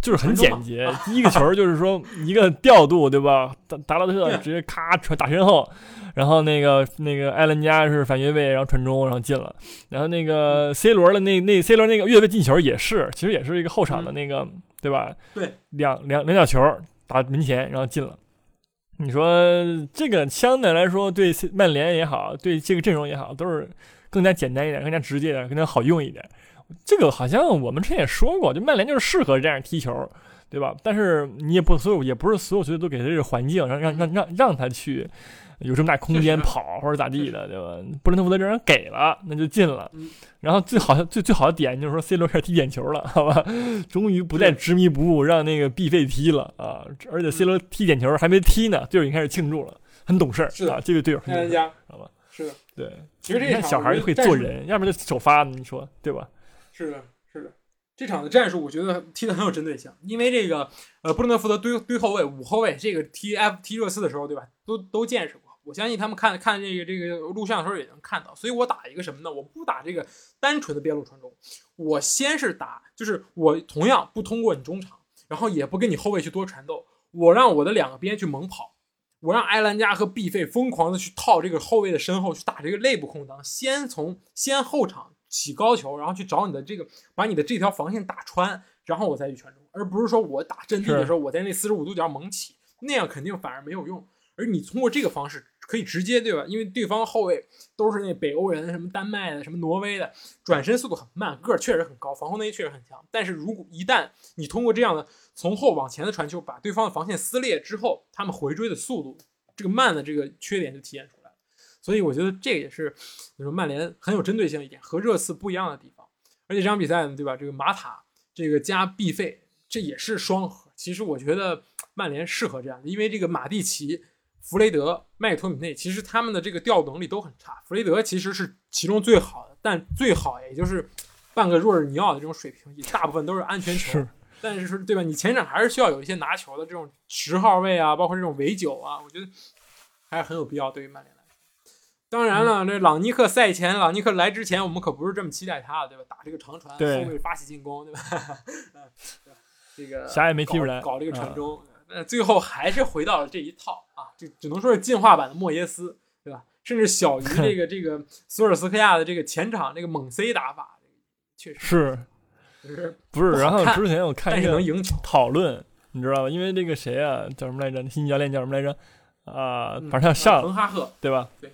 就是很简洁。第一个球就是说一个调度，对吧？达达拉特直接咔传打身后，然后那个那个埃伦加是反越位，然后传中，然后进了。然后那个 C 罗的那那 C 罗那个越位进球也是，其实也是一个后场的那个。对吧？对，两两两脚球打门前，然后进了。你说这个相对来说，对曼联也好，对这个阵容也好，都是更加简单一点，更加直接点，更加好用一点。这个好像我们之前也说过，就曼联就是适合这样踢球，对吧？但是你也不所有，也不是所有球队都给他这个环境，让让让让让他去。有这么大空间跑或者咋地的，对吧？布伦特福德这人给了，那就进了。然后最好最最好的点就是说，C 罗开始踢点球了，好吧？终于不再执迷不悟，让那个 B 费踢了啊！而且 C 罗踢点球还没踢呢，队友已经开始庆祝了，很懂事儿，是啊，这个队友很懂事，知道吧？是的，对。其实这小孩会做人，要不然就首发，你说对吧？是的，是的。这场的战术我觉得踢得很有针对性，因为这个呃，布伦特福德堆堆后卫五后卫，这个踢 F 踢热刺的时候，对吧？都都见识过。我相信他们看看这个这个录像的时候也能看到，所以我打一个什么呢？我不打这个单纯的边路传中，我先是打，就是我同样不通过你中场，然后也不跟你后卫去多缠斗，我让我的两个边去猛跑，我让埃兰加和毕费疯狂的去套这个后卫的身后去打这个内部空当，先从先后场起高球，然后去找你的这个把你的这条防线打穿，然后我再去传中，而不是说我打阵地的时候我在那四十五度角猛起，那样肯定反而没有用，而你通过这个方式。可以直接对吧？因为对方后卫都是那北欧人，什么丹麦的，什么挪威的，转身速度很慢，个儿确实很高，防空能力确实很强。但是如果一旦你通过这样的从后往前的传球，把对方的防线撕裂之后，他们回追的速度这个慢的这个缺点就体现出来了。所以我觉得这个也是你说曼联很有针对性一点，和热刺不一样的地方。而且这场比赛呢，对吧？这个马塔这个加必费，这也是双核。其实我觉得曼联适合这样的，因为这个马蒂奇。弗雷德、麦托米内，其实他们的这个调度能力都很差。弗雷德其实是其中最好的，但最好也就是半个若尔尼奥的这种水平，大部分都是安全球。但是说对吧？你前场还是需要有一些拿球的这种十号位啊，包括这种围九啊，我觉得还是很有必要。对于曼联来说，当然了，这朗尼克赛前，朗尼克来之前，我们可不是这么期待他的，对吧？打这个长传，后卫发起进攻，对吧？这个啥也没踢出来，搞这个传中。呃，最后还是回到了这一套啊，就只能说是进化版的莫耶斯，对吧？甚至小于这个 这个索尔斯克亚的这个前场这个猛 C 打法，确实是，就是不是？然后之前我看一个讨论，你知道吧？因为这个谁啊，叫什么来着？新教练叫什么来着？啊，反正他要上，滕哈赫，对吧？对，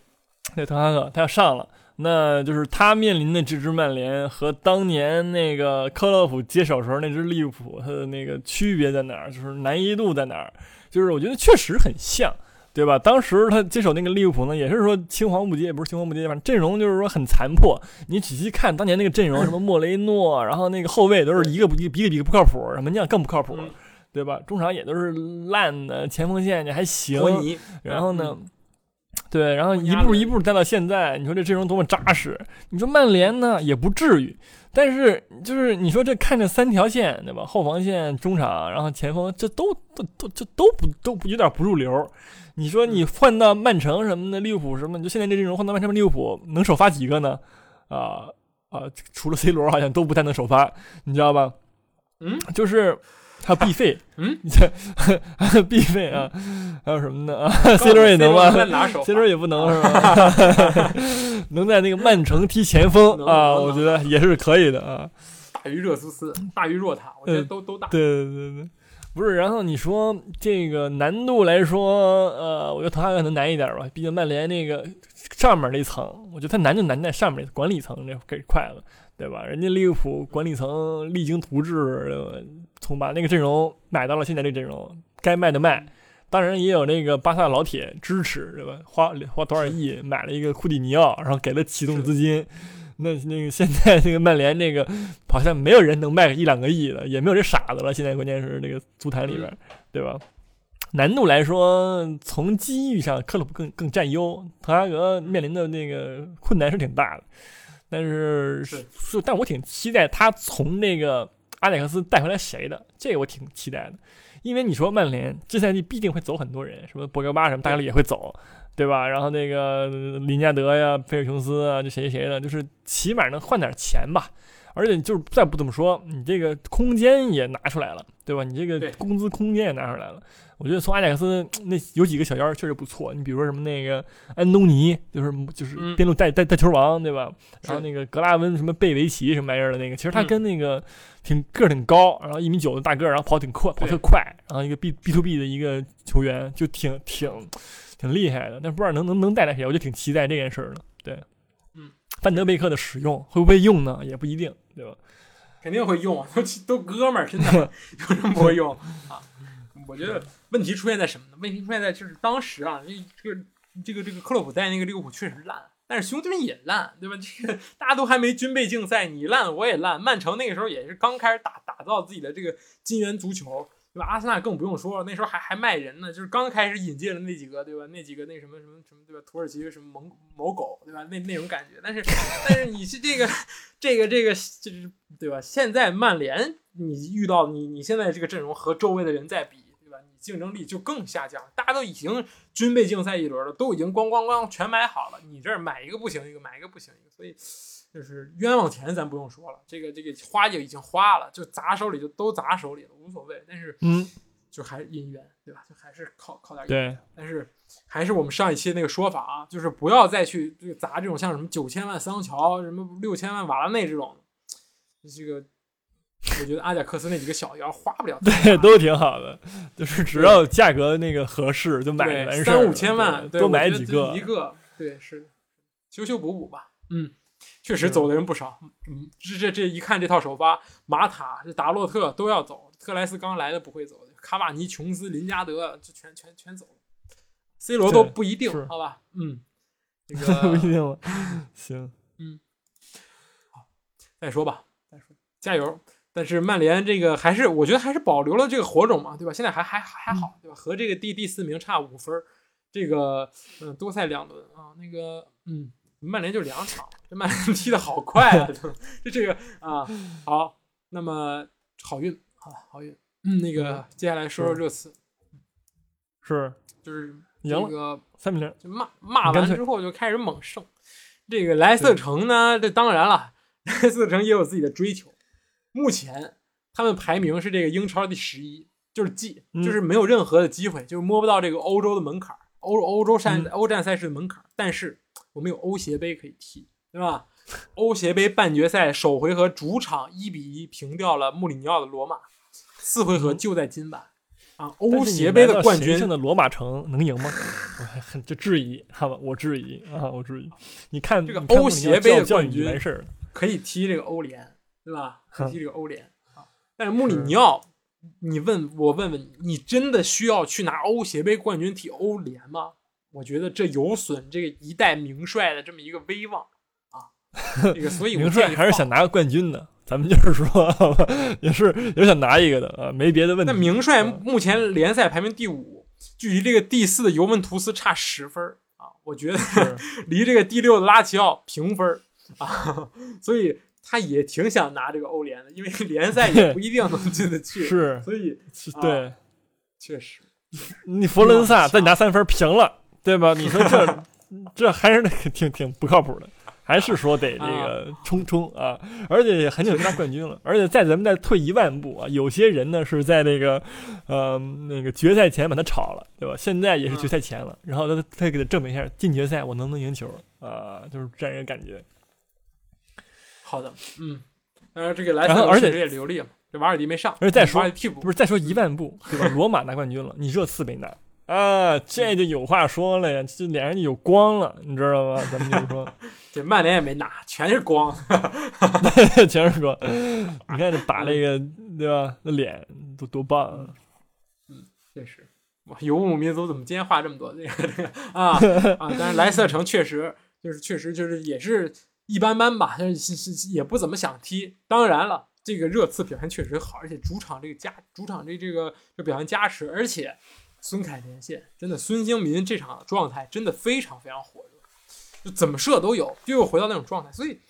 那，滕哈赫他要上了。那就是他面临的这支曼联和当年那个克洛普接手时候那支利物浦，他的那个区别在哪儿？就是难易度在哪儿？就是我觉得确实很像，对吧？当时他接手那个利物浦呢，也是说青黄不接，也不是青黄不接，反正阵容就是说很残破。你仔细看当年那个阵容，什么莫雷诺，然后那个后卫都是一个不一个比一个不靠谱，门将更不靠谱，对吧？中场也都是烂的，前锋线也还行，然后呢？对，然后一步一步带到现在，你说这阵容多么扎实？你说曼联呢，也不至于，但是就是你说这看着三条线，对吧？后防线、中场，然后前锋，这都都都这都不都不有点不入流。你说你换到曼城什么的，利物浦什么，你就现在这阵容换到曼城、利物浦，能首发几个呢？啊啊，除了 C 罗，好像都不太能首发，你知道吧？嗯，就是。还有 B 费，嗯，还有 B 费啊，还有什么呢？啊？C 罗也能吗？C 罗也不能是吧？能在那个曼城踢前锋啊？我觉得也是可以的啊。大于热苏斯，大于若塔，我觉得都都大。对对对对，不是。然后你说这个难度来说，呃，我觉得滕哈格可能难一点吧，毕竟曼联那个上面那层，我觉得他难就难在上面管理层这给快了。对吧？人家利物浦管理层励精图治，从把那个阵容买到了现在这个阵容，该卖的卖。当然也有那个巴萨老铁支持，对吧？花花多少亿买了一个库蒂尼奥，然后给了启动资金。那那个现在那个曼联那个好像没有人能卖个一两个亿的，也没有这傻子了。现在关键是那个足坛里边，对吧？难度来说，从机遇上，克鲁普更更占优，滕哈格面临的那个困难是挺大的。但是是，但我挺期待他从那个阿贾克斯带回来谁的，这个我挺期待的，因为你说曼联这赛季必定会走很多人，什么博格巴什么大概率也会走，对吧？然后那个林加德呀、菲尔琼斯啊，这谁谁的，就是起码能换点钱吧。而且就是再不怎么说，你这个空间也拿出来了，对吧？你这个工资空间也拿出来了。我觉得从阿贾克斯那有几个小妖确实不错，你比如说什么那个安东尼，就是就是边路带带带球王，对吧？然后那个格拉温什么贝维奇什么玩意儿的那个，其实他跟那个挺个儿挺高，然后一米九的大个儿，然后跑挺快，跑特快，然后一个 B B to B 的一个球员，就挺挺挺厉害的。但不知道能能能带来谁，我就挺期待这件事儿的。对，嗯，范德贝克的使用会不会用呢？也不一定，对吧？肯定会用，都 都哥们儿，真的有什么不会用啊？我觉得问题出现在什么呢？问题出现在就是当时啊，这个这个这个克洛普在那个利物浦确实烂，但是兄弟们也烂，对吧？这个大家都还没军备竞赛，你烂我也烂。曼城那个时候也是刚开始打打造自己的这个金元足球，对吧？阿森纳更不用说了，那时候还还卖人呢，就是刚开始引进了那几个，对吧？那几个那什么什么什么，对吧？土耳其什么某某狗，对吧？那那种感觉。但是但是你是这个这个这个就是对吧？现在曼联你遇到你你现在这个阵容和周围的人在比。竞争力就更下降，大家都已经军备竞赛一轮了，都已经咣咣咣全买好了，你这儿买一个不行一个，买一个不行一个，所以就是冤枉钱咱不用说了，这个这个花就已经花了，就砸手里就都砸手里了，无所谓。但是嗯，就还是姻缘，对吧？就还是靠靠点对。但是还是我们上一期那个说法啊，就是不要再去砸这种像什么九千万桑乔、什么六千万瓦拉内这种，这个。我觉得阿贾克斯那几个小妖花不了，对，都挺好的，就是只要价格那个合适就买完事三五千万多买几个，一个对是修修补补吧，嗯，确实走的人不少，嗯，这这这一看这套首发，马塔这达洛特都要走，特莱斯刚来的不会走，卡瓦尼、琼斯、林加德就全全全走了，C 罗都不一定，好吧，嗯，这个不一定了，行，嗯，好，再说吧，再说，加油。但是曼联这个还是，我觉得还是保留了这个火种嘛，对吧？现在还还还好，对吧？和这个第第四名差五分，这个嗯多赛两轮啊，那个嗯曼联就两场，这曼联踢的好快啊，就这个啊好，那么好运啊好运，嗯那个接下来说说热刺，是就是赢了三比零，就骂骂完之后就开始猛胜，这个莱斯特城呢，这当然了，莱斯特城也有自己的追求。目前他们排名是这个英超第十一，就是记，就是没有任何的机会，就是摸不到这个欧洲的门槛，欧欧洲赛欧战赛事的门槛。但是我们有欧协杯可以踢，对吧？欧协杯半决赛首回合主场一比一平掉了穆里尼奥的罗马，四回合就在今晚啊！欧协杯的冠军的罗马城能赢吗？我很就质疑，好吧，我质疑啊，我质疑。你看这个欧协杯的冠军完事儿可以踢这个欧联。对吧？可惜这个欧联啊，但是穆里尼奥，你问我问问你，你真的需要去拿欧协杯冠军踢欧联吗？我觉得这有损这个一代名帅的这么一个威望啊。这个所以名帅还是想拿个冠军的，咱们就是说也是也想拿一个的啊，没别的问题。那名帅目前联赛排名第五，距离这个第四的尤文图斯差十分啊，我觉得 离这个第六的拉齐奥平分啊，所以。他也挺想拿这个欧联的，因为 联赛也不一定能进得去，是，所以对，确实，你佛罗伦萨再拿三分平了，对吧？你说这 这还是挺挺不靠谱的，还是说得这个冲冲啊！而且很久没拿冠军了，而且再咱们再退一万步啊，有些人呢是在那个呃那个决赛前把他炒了，对吧？现在也是决赛前了，然后他他给他证明一下进决赛我能不能赢球啊，就是这样一个感觉。好的，嗯，呃，这个莱斯特确实也流利嘛，这瓦尔迪没上，而且再说替补不是再说一万步，对吧？罗马拿冠军了，你热刺没拿啊，这就有话说了呀，这脸上就有光了，你知道吗？咱们就是说，这曼联也没拿，全是光，全是光。你看这打那个，对吧？那脸都多棒啊！嗯，确实，哇，游牧民族怎么今天话这么多？这个这个啊啊！但是莱斯特城确实就是确实就是也是。一般般吧，是是也不怎么想踢。当然了，这个热刺表现确实好，而且主场这个加主场这这个这表现加持，而且孙凯连线，真的孙兴民这场状态真的非常非常火热，就怎么射都有，又回到那种状态。所以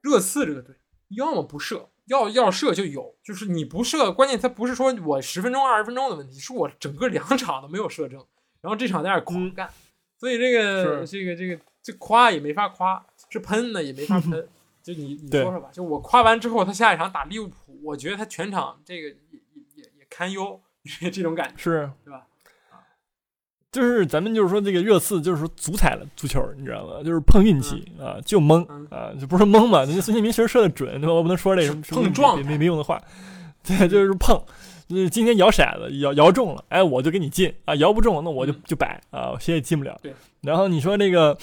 热刺这个队要么不射，要要射就有，就是你不射，关键他不是说我十分钟二十分钟的问题，是我整个两场都没有射正，然后这场在那狂干，所以这个这个这个这夸也没法夸。是喷呢也没法喷，就你你说说吧，就我夸完之后，他下一场打利物浦，我觉得他全场这个也也也也堪忧，这种感觉是，对吧？就是咱们就是说这个热刺就是说足彩了足球，你知道吗？就是碰运气啊，就蒙啊，就不是蒙嘛。人家孙兴民其实射的准，对吧？我不能说这什么碰撞没没用的话，对，就是碰。就是今天摇骰子摇摇中了，哎，我就给你进啊；摇不中，那我就就摆啊，谁也进不了。对。然后你说那个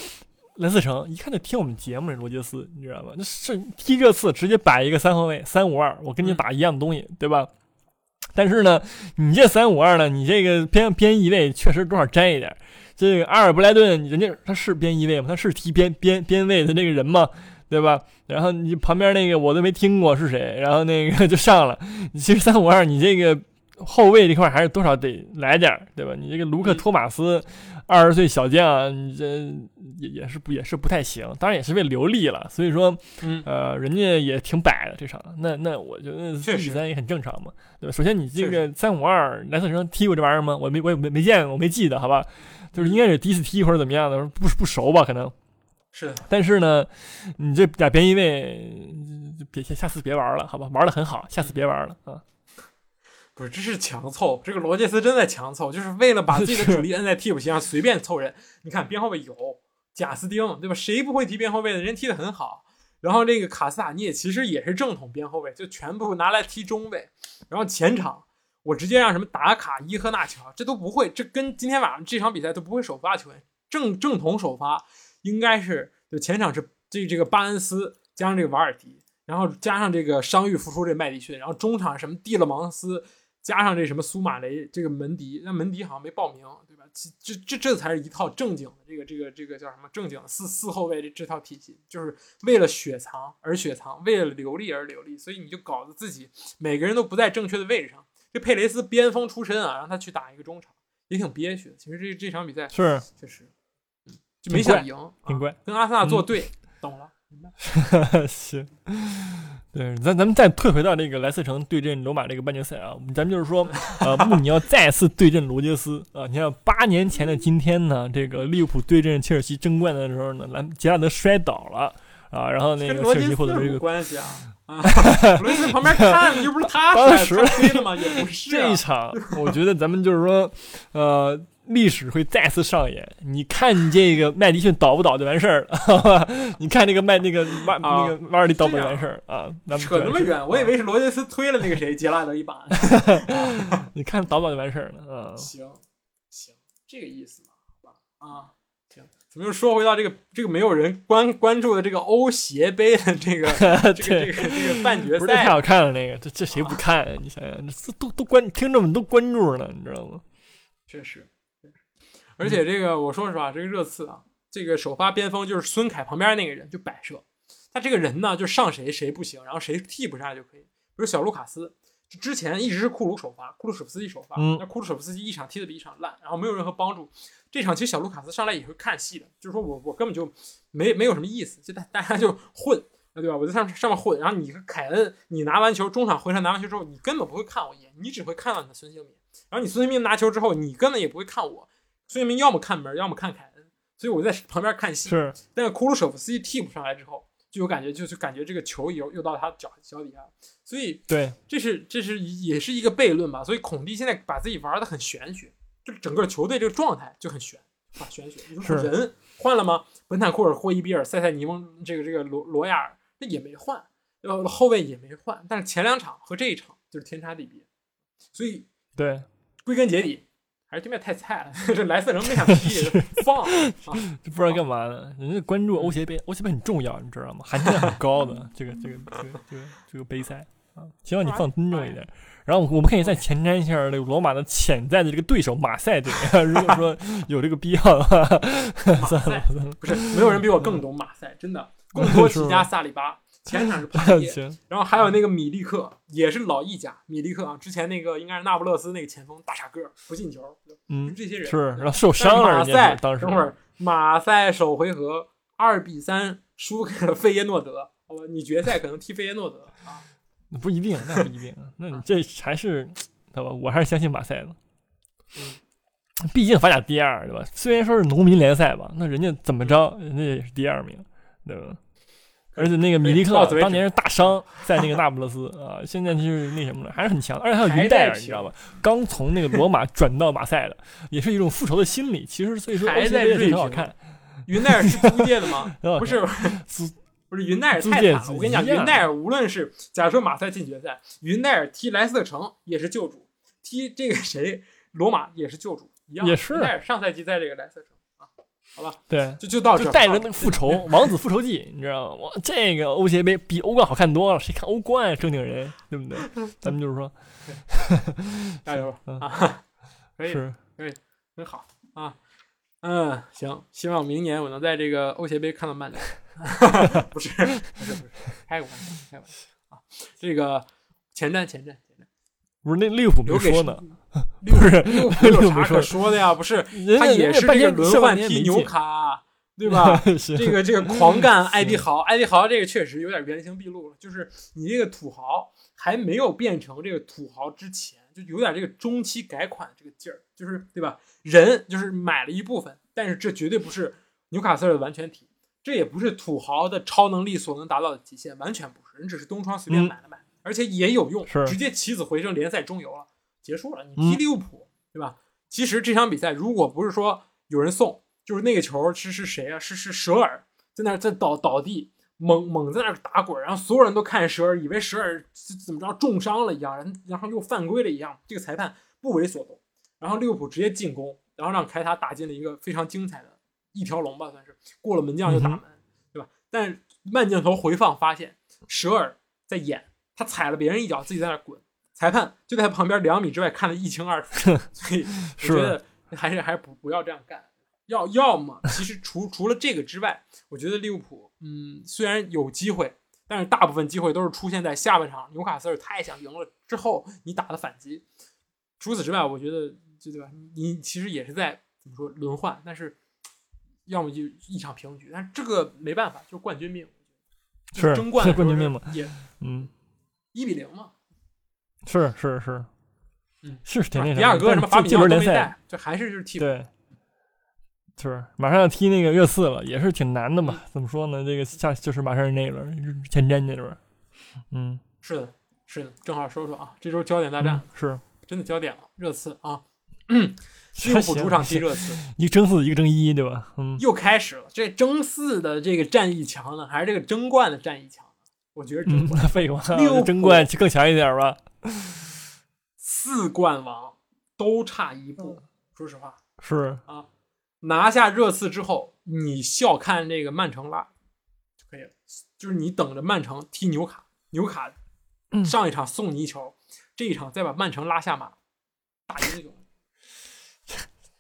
蓝思成，一看就听我们节目，罗杰斯，你知道吧？那是踢热刺直接摆一个三后卫三五二，我跟你打一样的东西，对吧？但是呢，你这三五二呢，你这个边边翼位确实多少沾一点。这个阿尔布莱顿，人家他是边翼位吗？他是踢边边边位的那个人吗？对吧？然后你旁边那个我都没听过是谁，然后那个 就上了。其实三五二，你这个后卫这块还是多少得来点儿，对吧？你这个卢克托马斯，二十岁小将，你这也也是不也是不太行。当然也是为留力了，所以说，呃，人家也挺摆的这场。那那我觉得比三也很正常嘛，对吧？首先你这个三五二蓝色城踢过这玩意儿吗？我没我也没没见过，我没记得，好吧？就是应该是第一次踢或者怎么样的，不不熟吧？可能。是，但是呢，你这俩边翼位，别下次别玩了，好吧？玩的很好，下次别玩了啊！不是，这是强凑，这个罗杰斯真在强凑，就是为了把自己的 主力摁在替补席上，随便凑人。你看边后卫有贾斯汀，对吧？谁不会踢边后卫的？人踢的很好。然后这个卡斯塔涅其实也是正统边后卫，就全部拿来踢中卫。然后前场我直接让什么达卡、伊赫纳乔，这都不会，这跟今天晚上这场比赛都不会首发球员，正正统首发。应该是就前场是这这个巴恩斯加上这个瓦尔迪，然后加上这个伤愈复出这麦迪逊，然后中场什么蒂勒芒斯加上这什么苏马雷这个门迪，那门迪好像没报名，对吧？这这这才是一套正经的这个这个这个叫什么正经四四后卫这这套体系，就是为了雪藏而雪藏，为了流利而流利，所以你就搞得自己每个人都不在正确的位置上。这佩雷斯边锋出身啊，让他去打一个中场也挺憋屈的。其实这这场比赛是确实。就没想赢，挺怪，跟阿森纳作对，懂了。行，对，咱咱们再退回到那个莱斯城对阵罗马这个半决赛啊，咱们就是说，呃，穆里尼奥再次对阵罗杰斯啊。你看，八年前的今天呢，这个利物浦对阵切尔西争冠的时候呢，兰杰拉德摔倒了啊，然后那个切尔西获得这个关系啊。啊，罗杰斯旁边看，又不是他 摔的吗？也不是。这一场，我觉得咱们就是说，呃。历史会再次上演，你看你这个麦迪逊倒不倒就完事儿了，你看那个麦那个瓦那个瓦尔迪倒不完事儿啊？扯那么远，我以为是罗杰斯推了那个谁杰拉德一把。你看倒不倒就完事儿了啊？行行，这个意思嘛，好吧啊，行，怎么又说回到这个这个没有人关关注的这个欧协杯的这个这个这个这个半决赛？太好看了，那个这这谁不看？你想想，这都都关听众们都关注了，你知道吗？确实。而且这个，我说实话，这个热刺啊，这个首发边锋就是孙凯旁边那个人就摆设，他这个人呢就上谁谁不行，然后谁替补上来就可以。比如小卢卡斯，之前一直是库鲁首发，库鲁舍夫斯基首发，那库鲁舍夫斯基一场踢的比一场烂，然后没有任何帮助。这场其实小卢卡斯上来也是看戏的，就是说我我根本就没没有什么意思，就大大家就混，对吧？我在上上面混，然后你和凯恩，你拿完球中场回传拿完球之后，你根本不会看我一眼，你只会看到你的孙兴民。然后你孙兴民拿球之后，你根本也不会看我。孙兴民要么看门，要么看凯恩，所以我在旁边看戏。是，但是库鲁舍夫斯基替补上来之后，就有感觉，就就感觉这个球又又到他脚脚底下，所以对，这是这是也是一个悖论吧。所以孔蒂现在把自己玩的很玄学，就整个球队这个状态就很玄啊，玄学。你说人换了吗？本坦库尔、霍伊比尔、塞塞尼翁，这个这个罗罗亚尔，那也没换，呃，后卫也没换，但是前两场和这一场就是天差地别，所以对，归根结底。还是对面太菜了，这莱斯城没想踢，放，不知道干嘛呢。人家关注欧协杯，欧协杯很重要，你知道吗？含金量很高的这个这个这个这个这个杯赛啊，希望你放尊重一点。然后我们可以再前瞻一下那个罗马的潜在的这个对手马赛队，如果说有这个必要的话，算了算了，不是没有人比我更懂马赛，真的，贡多齐加萨里巴。前场是帕耶，然后还有那个米利克，也是老意甲。米利克啊，之前那个应该是那不勒斯那个前锋，大傻个不进球。嗯，这些人是，然后受伤了。马赛，等会儿马赛首回合二比三输给了费耶诺德。好吧，你决赛可能踢费耶诺德啊？不一定，那不一定。那你这还是，对吧？我还是相信马赛的。嗯，毕竟法甲第二，对吧？虽然说是农民联赛吧，那人家怎么着，人家也是第二名，对吧？而且那个米利克当年是大伤，在那个那不勒斯 啊，现在就是那什么了，还是很强。而且还有云戴尔，你知道吧？刚从那个罗马转到马赛的，也是一种复仇的心理。其实所以说，还在瑞很好看。云戴尔是租借的吗？不是，不是云戴尔太惨了。我跟你讲，云戴尔无论是假如说马赛进决赛，云戴尔踢莱斯特城也是救主，踢这个谁罗马也是救主一样。也是。云代尔上赛季在这个莱斯特城。好了，对，就就到这，带着那个复仇 王子复仇记，你知道吗？我这个欧协杯比欧冠好看多了，谁看欧冠正经人，对不对？咱们就是说，加油啊！可以，可以，很好啊。嗯，行，希望明年我能在这个欧协杯看到曼联。不是，不是，不是，开个玩笑，开个玩笑啊。这个前瞻，前瞻，前瞻，不是那利物浦没说呢。不是，有啥可说的呀？不是，他也是这个轮换踢纽卡，对吧？这个这个狂干 艾迪豪，艾迪豪这个确实有点原形毕露了。就是你这个土豪还没有变成这个土豪之前，就有点这个中期改款这个劲儿，就是对吧？人就是买了一部分，但是这绝对不是纽卡斯尔的完全体，这也不是土豪的超能力所能达到的极限，完全不是。人只是东窗随便买了买，而且也有用，直接起死回生，联赛中游了。结束了，你踢利物浦，对吧？其实这场比赛如果不是说有人送，就是那个球是是谁啊？是是舍尔在那在倒倒地，猛猛在那打滚，然后所有人都看舍尔，以为舍尔怎么着重伤了一样，然后又犯规了一样。这个裁判不为所动，然后利物浦直接进攻，然后让凯塔打进了一个非常精彩的一条龙吧，算是过了门将就打门，对吧？但慢镜头回放发现舍尔在演，他踩了别人一脚，自己在那滚。裁判就在旁边两米之外看得一清二楚，所以我觉得还是还是不不要这样干。要要么其实除除了这个之外，我觉得利物浦嗯虽然有机会，但是大部分机会都是出现在下半场纽卡斯尔太想赢了之后你打的反击。除此之外，我觉得就对吧？你其实也是在怎么说轮换，但是要么就一场平局，但是这个没办法，就是冠军命，是争冠冠军命嘛？也嗯，一比零嘛。是是是，嗯，是挺那啥。第二哥什么法比奥联赛，这还是就是踢对，是马上要踢那个热刺了，也是挺难的嘛。怎么说呢？这个下就是马上是那轮前瞻那轮，嗯，是的，是的，正好说说啊，这周焦点大战是真的焦点了，热刺啊，利物浦主场踢热刺，一个争四，一个争一，对吧？嗯，又开始了，这争四的这个战役强呢，还是这个争冠的战役强？我觉得争冠废话，争冠更强一点吧。四冠王都差一步，说实话是啊。拿下热刺之后，你笑看这个曼城拉就可以了。就是你等着曼城踢纽卡，纽卡上一场送你一球，这一场再把曼城拉下马，打赢那种。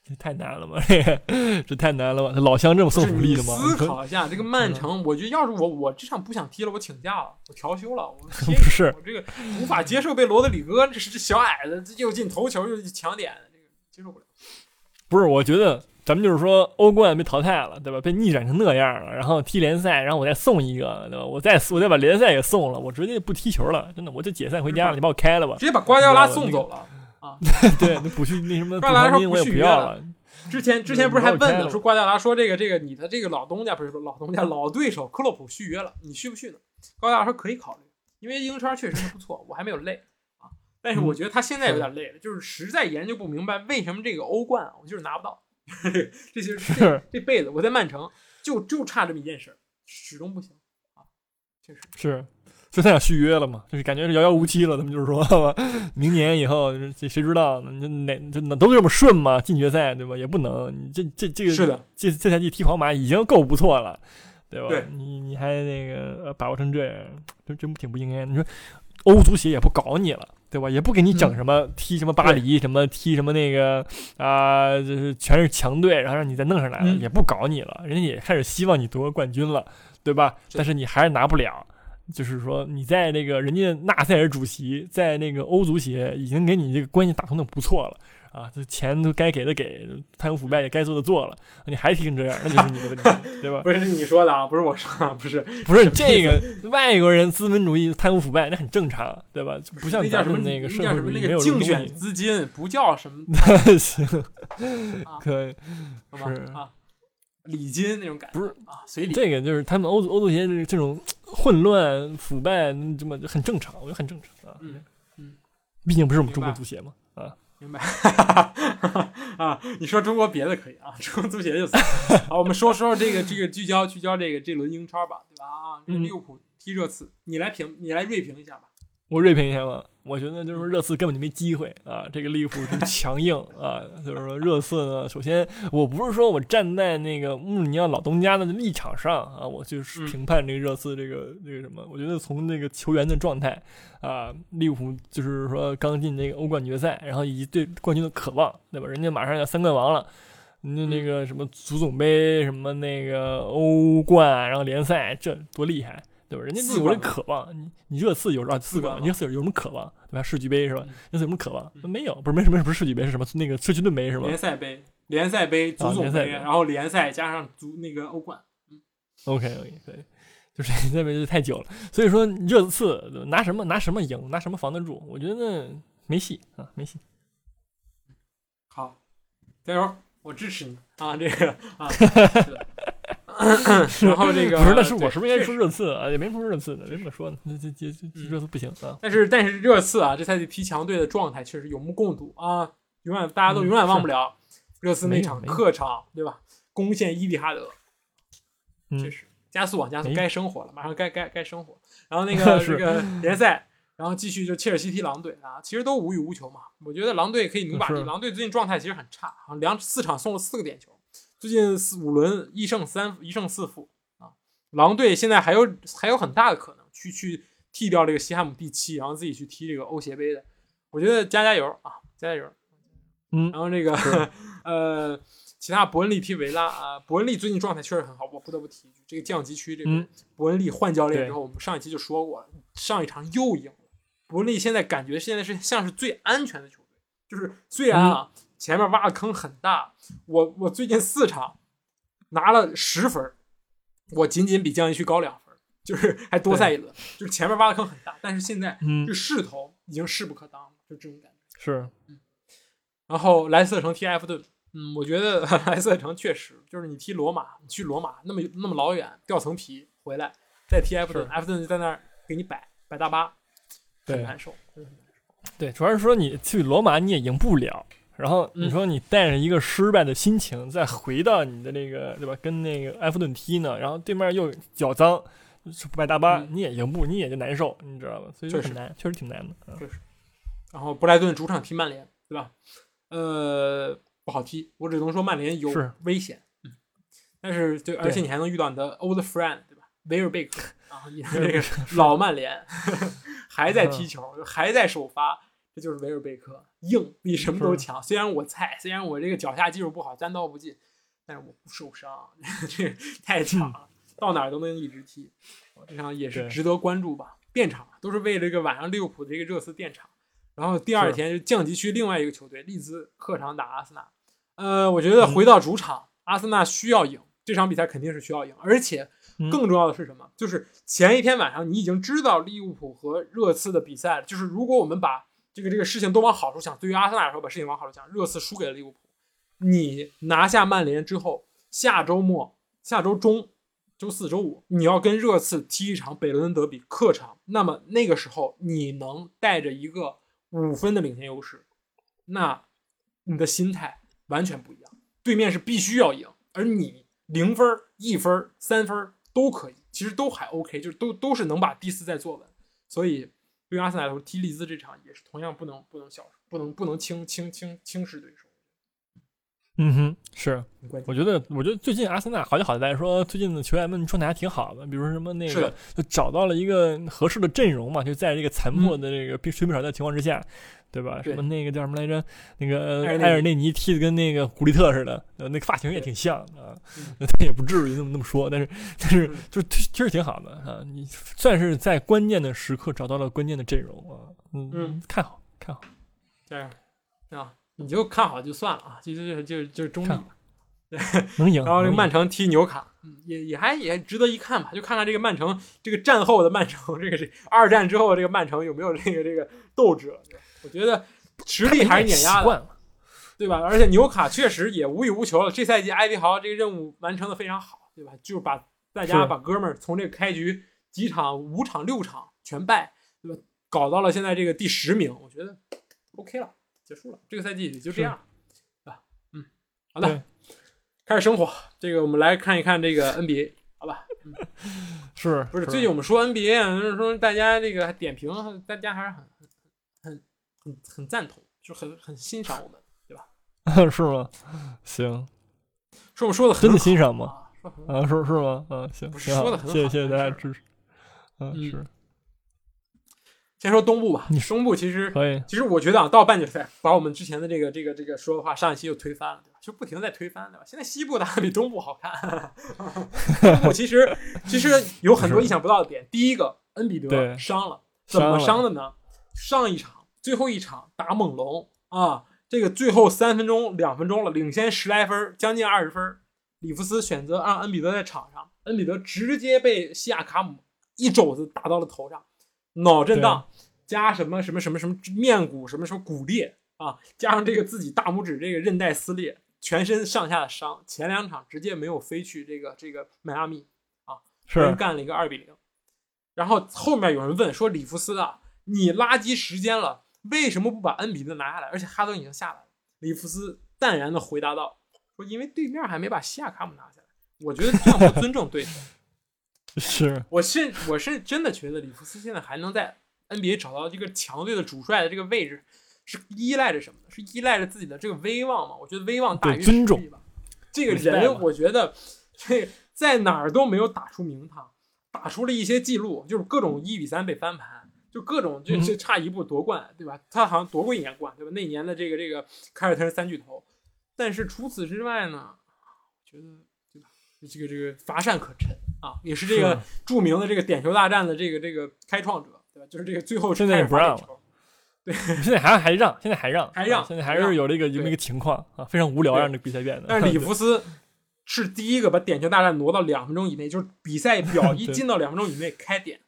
这太难了吧？这个这太难了吧？老乡这么送福利的吗？思考一下，这个曼城，我觉得要是我，我这场不想踢了，我请假了，我调休了。我 不是，我这个无法接受被罗德里戈这是这小矮子又进头球又抢点，这个接受不了。不是，我觉得咱们就是说欧冠被淘汰了，对吧？被逆转成那样了，然后踢联赛，然后我再送一个，对吧？我再我再把联赛也送了，我直接不踢球了，真的，我就解散回家了，你把我开了吧，直接把瓜迪奥拉送走了。对，那补去那什么？瓜迪奥拉说不续约了。之前之前不是还问呢，说瓜迪奥拉说这个这个你的这个老东家不是说老东家老对手克洛普续约了，你续不续呢？瓜迪奥拉说可以考虑，因为英超确实是不错，我还没有累啊。但是我觉得他现在有点累了，就是实在研究不明白为什么这个欧冠我就是拿不到。这些 是这辈子我在曼城就就差这么一件事，始终不行啊，确实是。就他想续约了嘛，就是感觉是遥遥无期了。他们就是说，明年以后这谁知道呢？这哪这哪都这么顺吗？进决赛对吧？也不能，你这这这个是的，这这赛季踢皇马已经够不错了，对吧？对，你你还那个把握成这样，真真挺不应该。你说欧足协也不搞你了，对吧？也不给你整什么踢什么巴黎什么踢什么那个啊，就是全是强队，然后让你再弄上来了，也不搞你了。人家也开始希望你夺冠军了，对吧？但是你还是拿不了。就是说，你在那个人家纳赛尔主席在那个欧足协已经给你这个关系打通的不错了啊，这钱都该给的给，贪污腐败也该做的做了，你还踢成这样，那就是你的问题，对吧？不是你说的啊，不是我说，的，不是不是这个外国人资本主义贪污腐败那很正常，对吧？不像咱们那个社会主义没有竞选资金，不叫什么 行，可以是啊。里金那种感觉，不是啊，随礼。这个就是他们欧欧足协这这种混乱、腐败，这么很正常，我觉得很正常啊。嗯嗯，毕竟不是我们中国足协嘛，啊，明白啊？你说中国别的可以啊，中国足协就行。好，我们说说这个这个聚焦聚焦这个这轮英超吧，对吧？啊，利物浦踢热刺，你来评，你来锐评一下吧。我锐评一下吧，我觉得就是热刺根本就没机会啊！这个利物浦强硬 啊，就是说热刺呢，首先我不是说我站在那个穆里尼奥老东家的立场上啊，我就是评判这个热刺这个这个什么，我觉得从那个球员的状态啊，利物浦就是说刚进这个欧冠决赛，然后以及对冠军的渴望，对吧？人家马上要三冠王了，那那个什么足总杯，什么那个欧冠，然后联赛，这多厉害！对吧？人家有这渴望，你你热刺有啊四个，热刺有什么渴望？对吧？世俱杯是吧？热刺有什么渴望？没有，不是没什么，不是世俱杯是什么？那个世俱盾杯是吗？联赛杯、联赛杯、足总杯，然后联赛加上足那个欧冠。嗯，OK OK，对，就是那边就太久了，所以说热刺拿什么拿什么赢，拿什么防得住？我觉得没戏啊，没戏。好，加油，我支持你啊！这个啊。然后这个不是，那是我是不是应该说热刺啊？也没什么热刺的，没怎么说呢。这这这热刺不行啊！但是但是热刺啊，这赛季踢强队的状态确实有目共睹啊！永远大家都永远忘不了热刺那场客场，对吧？攻陷伊蒂哈德，确实加速往加速，该生活了，马上该该该生活。然后那 个这个联赛，然后继续就切尔西踢狼队啊，其实都无欲无求嘛。我觉得狼队可以努把力，狼队最近状态其实很差好像，两四场送了四个点球。最近四五轮一胜三一胜四负啊，狼队现在还有还有很大的可能去去踢掉这个西汉姆第七，然后自己去踢这个欧协杯的。我觉得加加油啊，加加油。嗯，然后这个 呃，其他伯恩利踢维拉啊，伯恩利最近状态确实很好，我不得不提一句，这个降级区这个伯恩利换教练之后，我们上一期就说过，上一场又赢了。伯恩利现在感觉现在是像是最安全的球队，就是虽然啊。前面挖的坑很大，我我最近四场拿了十分，我仅仅比江一区高两分，就是还多赛一轮，就是前面挖的坑很大，但是现在这势头已经势不可当了，就这种感觉。是，嗯。然后莱斯特城踢埃弗顿，嗯，我觉得 莱斯特城确实就是你踢罗马，你去罗马那么那么老远掉层皮回来再踢埃弗顿，埃弗顿就在那儿给你摆摆大巴，很难受，真的很难受。对，主要是说你去罗马你也赢不了。然后你说你带着一个失败的心情再回到你的那个对吧？跟那个埃弗顿踢呢，然后对面又脚脏，摆大巴，你也赢不，你也就难受，你知道吧？所以就很难，确实挺难的。确实。然后布莱顿主场踢曼联，对吧？呃，不好踢，我只能说曼联有危险。嗯。但是对，而且你还能遇到你的 old friend，对吧？威尔贝克啊，你这个老曼联 还在踢球，还在首发。这就是威尔贝克，硬比什么都强。虽然我菜，虽然我这个脚下技术不好，单刀不进，但是我不受伤，这太强了，到哪都能一直踢。这场也是值得关注吧？垫场都是为了这个晚上利物浦的这个热刺垫场。然后第二天就降级区另外一个球队利兹客场打阿森纳。呃，我觉得回到主场，阿森纳需要赢这场比赛，肯定是需要赢。而且更重要的是什么？就是前一天晚上你已经知道利物浦和热刺的比赛了。就是如果我们把这个这个事情都往好处想，对于阿森纳来说，把事情往好处想，热刺输给了利物浦，你拿下曼联之后，下周末、下周中、周四周五，你要跟热刺踢一场北伦敦德比客场，那么那个时候你能带着一个五分的领先优势，那你的心态完全不一样。对面是必须要赢，而你零分、一分、三分都可以，其实都还 OK，就都都是能把第四再坐稳，所以。对于阿森纳来说，踢利兹这场也是同样不能不能小不能不能轻轻轻轻视对手。嗯哼，是，我觉得我觉得最近阿森纳好就好在说，最近的球员们状态还挺好的，比如说什么那个就找到了一个合适的阵容嘛，就在这个残破的这个水平少的情况之下。对吧？什么那个叫什么来着？那个埃尔内尼踢的跟那个古利特似的，呃，那个发型也挺像啊。他也不至于那么那么说，但是但是就是其实挺好的啊。你算是在关键的时刻找到了关键的阵容啊。嗯，看好看好，这样啊，你就看好就算了啊，就就就就中立。对，能赢。然后这个曼城踢纽卡，也也还也值得一看吧？就看看这个曼城，这个战后的曼城，这个是二战之后这个曼城有没有这个这个斗志。我觉得实力还是碾压的，对吧？而且纽卡确实也无欲无求了。这赛季埃迪豪这个任务完成的非常好，对吧？就是把大家把哥们儿从这个开局几场五场六场全败，对吧？搞到了现在这个第十名，我觉得 OK 了，结束了。这个赛季也就这样，对吧？嗯，好的，开始生活。这个我们来看一看这个 NBA，好吧？是不是最近我们说 NBA，啊就是说大家这个点评，大家还是很很很很赞同，就很很欣赏我们。对吧 是吗？行，说我们说的真的欣赏吗？啊，是是吗？啊，行，说的很好，谢谢谢谢大家支持。嗯，是。先说东部吧，你东部其实可以。其实我觉得啊，到半决赛把我们之前的这个这个这个说的话，上一期又推翻了，对吧？就不停的在推翻，对吧？现在西部打的比东部好看。东部其实其实有很多意想不到的点。第一个，恩比德伤了，怎么伤的呢？上一场最后一场打猛龙啊。这个最后三分钟、两分钟了，领先十来分，将近二十分。里弗斯选择让恩比德在场上，恩比德直接被西亚卡姆一肘子打到了头上，脑震荡加什么什么什么什么面骨什么什么骨裂啊，加上这个自己大拇指这个韧带撕裂，全身上下的伤。前两场直接没有飞去这个这个迈阿密啊，是干了一个二比零。然后后面有人问说：“里弗斯啊，你垃圾时间了。”为什么不把恩比德拿下来？而且哈登已经下来了。里弗斯淡然的回答道：“说因为对面还没把西亚卡姆拿下来，我觉得这样不尊重对手。是我是我是真的觉得里弗斯现在还能在 NBA 找到这个强队的主帅的这个位置，是依赖着什么呢？是依赖着自己的这个威望吗？我觉得威望大于尊重吧。这个人，我觉得这在哪儿都没有打出名堂，打出了一些记录，就是各种一比三被翻盘。就各种就就差一步夺冠，对吧？他好像夺过一年冠，对吧？那年的这个这个凯尔特人三巨头，但是除此之外呢，觉得对吧？这个这个乏善可陈啊，也是这个著名的这个点球大战的这个这个开创者，对吧？就是这个最后现在也不让了，对，现在还还让，现在还让，还让，现在还是有这个这么一个情况啊，非常无聊，让这比赛变得。但是里弗 斯是第一个把点球大战挪到两分钟以内，就是比赛表 一进到两分钟以内开点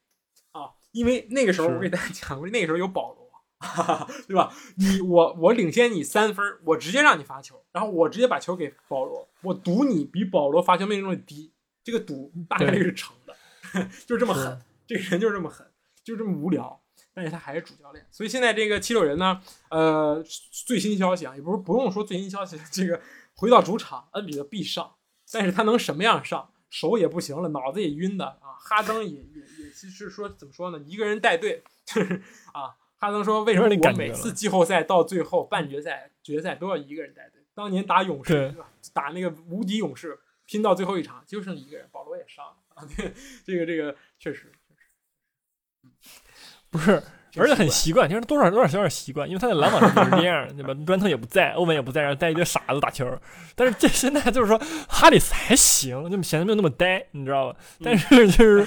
啊。因为那个时候我给大家讲过，那个时候有保罗，哈哈对吧？你我我领先你三分，我直接让你罚球，然后我直接把球给保罗，我赌你比保罗罚球命中率低，这个赌大概率是成的，就是这么狠，这个人就是这么狠，就这么无聊，但是他还是主教练。所以现在这个七六人呢，呃，最新消息啊，也不是不用说最新消息，这个回到主场，恩比德必上，但是他能什么样上？手也不行了，脑子也晕的啊，哈登也也也其实说怎么说呢？一个人带队就是啊，哈登说为什么我每次季后赛到最后半决赛、决赛都要一个人带队？当年打勇士？打那个无敌勇士，拼到最后一场就剩一个人，保罗也伤了啊。这个这个确实，不是。而且很习惯，其实多少多少有点习惯，因为他在篮网也是这样，对吧？专特也不在，欧文也不在，然后带一堆傻子打球。但是这现在就是说，哈里斯还行，就显得没有那么呆，你知道吧？但是就是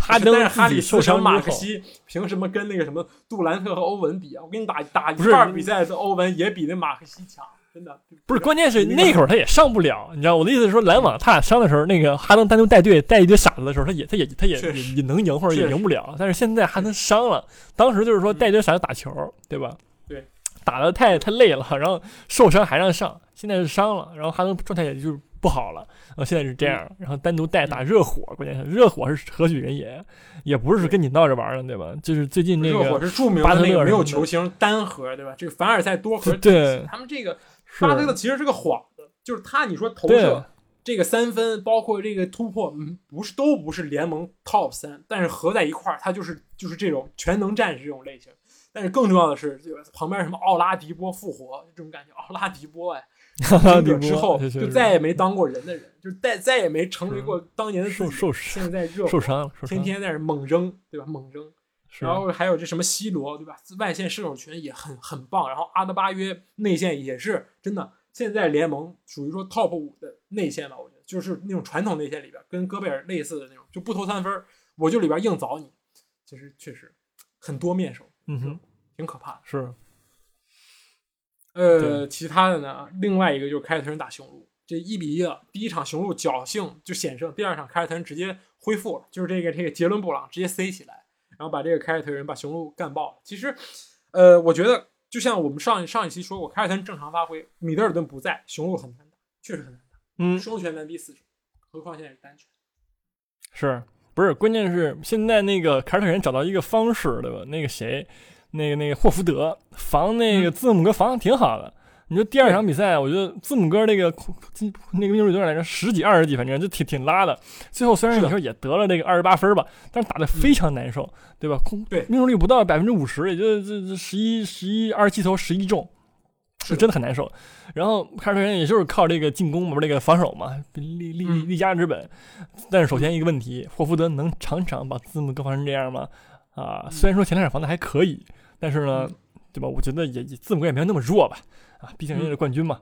哈登，哈里受伤马克西凭什么跟那个什么杜兰特和欧文比啊？我跟你打打一半比赛的欧文也比那马克西强。真的不是，关键是那会儿他也上不了，你知道我的意思是说，篮网他俩伤的时候，那个哈登单独带队带一堆傻子的时候，他也他也他也也也能赢或者也赢不了。但是现在哈登伤了，当时就是说带一堆傻子打球，对吧？对，打的太太累了，然后受伤还让上，现在是伤了，然后哈登状态也就是不好了，然后现在是这样，然后单独带打热火，关键是热火是何许人也，也不是跟你闹着玩的，对吧？就是最近那个热火是著名的那个没有球星单核，对吧？这个凡尔赛多核，对，他们这个。巴特勒其实是个幌子，就是他，你说投射这个三分，包括这个突破，嗯，不是都不是联盟 top 三，但是合在一块儿，他就是就是这种全能战士这种类型。但是更重要的是，这个旁边什么奥拉迪波复活这种感觉，奥拉迪波哎，之后就再也没当过人的人，就再再也没成为过当年的受受现在热受伤了，天天在那猛扔，对吧？猛扔。然后还有这什么 C 罗，对吧？外线射手群也很很棒。然后阿德巴约内线也是真的，现在联盟属于说 top 五的内线吧，我觉得就是那种传统内线里边跟戈贝尔类似的那种，就不投三分，我就里边硬凿你。其实确实很多面手，嗯哼，挺可怕的。是。呃，其他的呢？另外一个就是凯尔特人打雄鹿，这一比一了。第一场雄鹿侥幸就险胜，第二场凯尔特人直接恢复了，就是这个这个杰伦布朗直接塞起来。然后把这个凯尔特人把雄鹿干爆了。其实，呃，我觉得就像我们上上一期说过，凯尔特人正常发挥，米德尔顿不在，雄鹿很难打，确实很难打。嗯，双拳难敌四手，何况现在是单拳。是不是？关键是现在那个凯尔特人找到一个方式，对吧？那个谁，那个那个霍福德防那个字母哥防的挺好的。你说第二场比赛，我觉得字母哥那个那个命中率多少来着？十几、二十几，反正就挺挺拉的。最后虽然你说也得了那个二十八分吧，但是打的非常难受，对吧？空对命中率不到百分之五十，也就这这十一十一二十七投十一中，是真的很难受。然后凯尔特人也就是靠这个进攻嘛，这个防守嘛，立立立家之本。但是首先一个问题，霍福德能场场把字母哥防成这样吗？啊，虽然说前两场防的还可以，但是呢，对吧？我觉得也字母哥也没有那么弱吧。啊，毕竟人家是冠军嘛。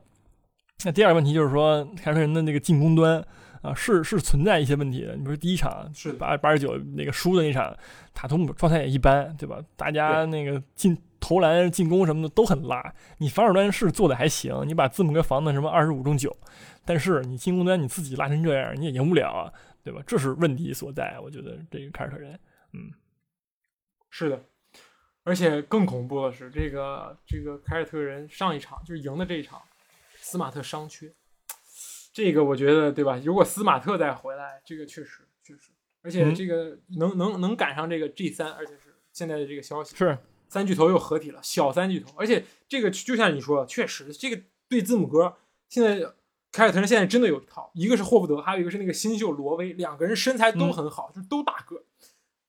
那第二个问题就是说，凯尔特人的那个进攻端啊，是是存在一些问题的。你比如第一场是八八十九那个输的那场，塔图姆状态也一般，对吧？大家那个进投篮、进攻什么的都很拉。你防守端是做的还行，你把字母哥防的什么二十五中九，但是你进攻端你自己拉成这样，你也赢不了啊，对吧？这是问题所在。我觉得这个凯尔特人，嗯，是的。而且更恐怖的是，这个这个凯尔特人上一场就是赢的这一场，斯马特伤缺，这个我觉得对吧？如果斯马特再回来，这个确实确实，而且这个能能能赶上这个 G 三，而且是现在的这个消息是三巨头又合体了，小三巨头，而且这个就像你说，确实这个对字母哥现在凯尔特人现在真的有一套，一个是霍福德，还有一个是那个新秀罗威，两个人身材都很好，就都大个，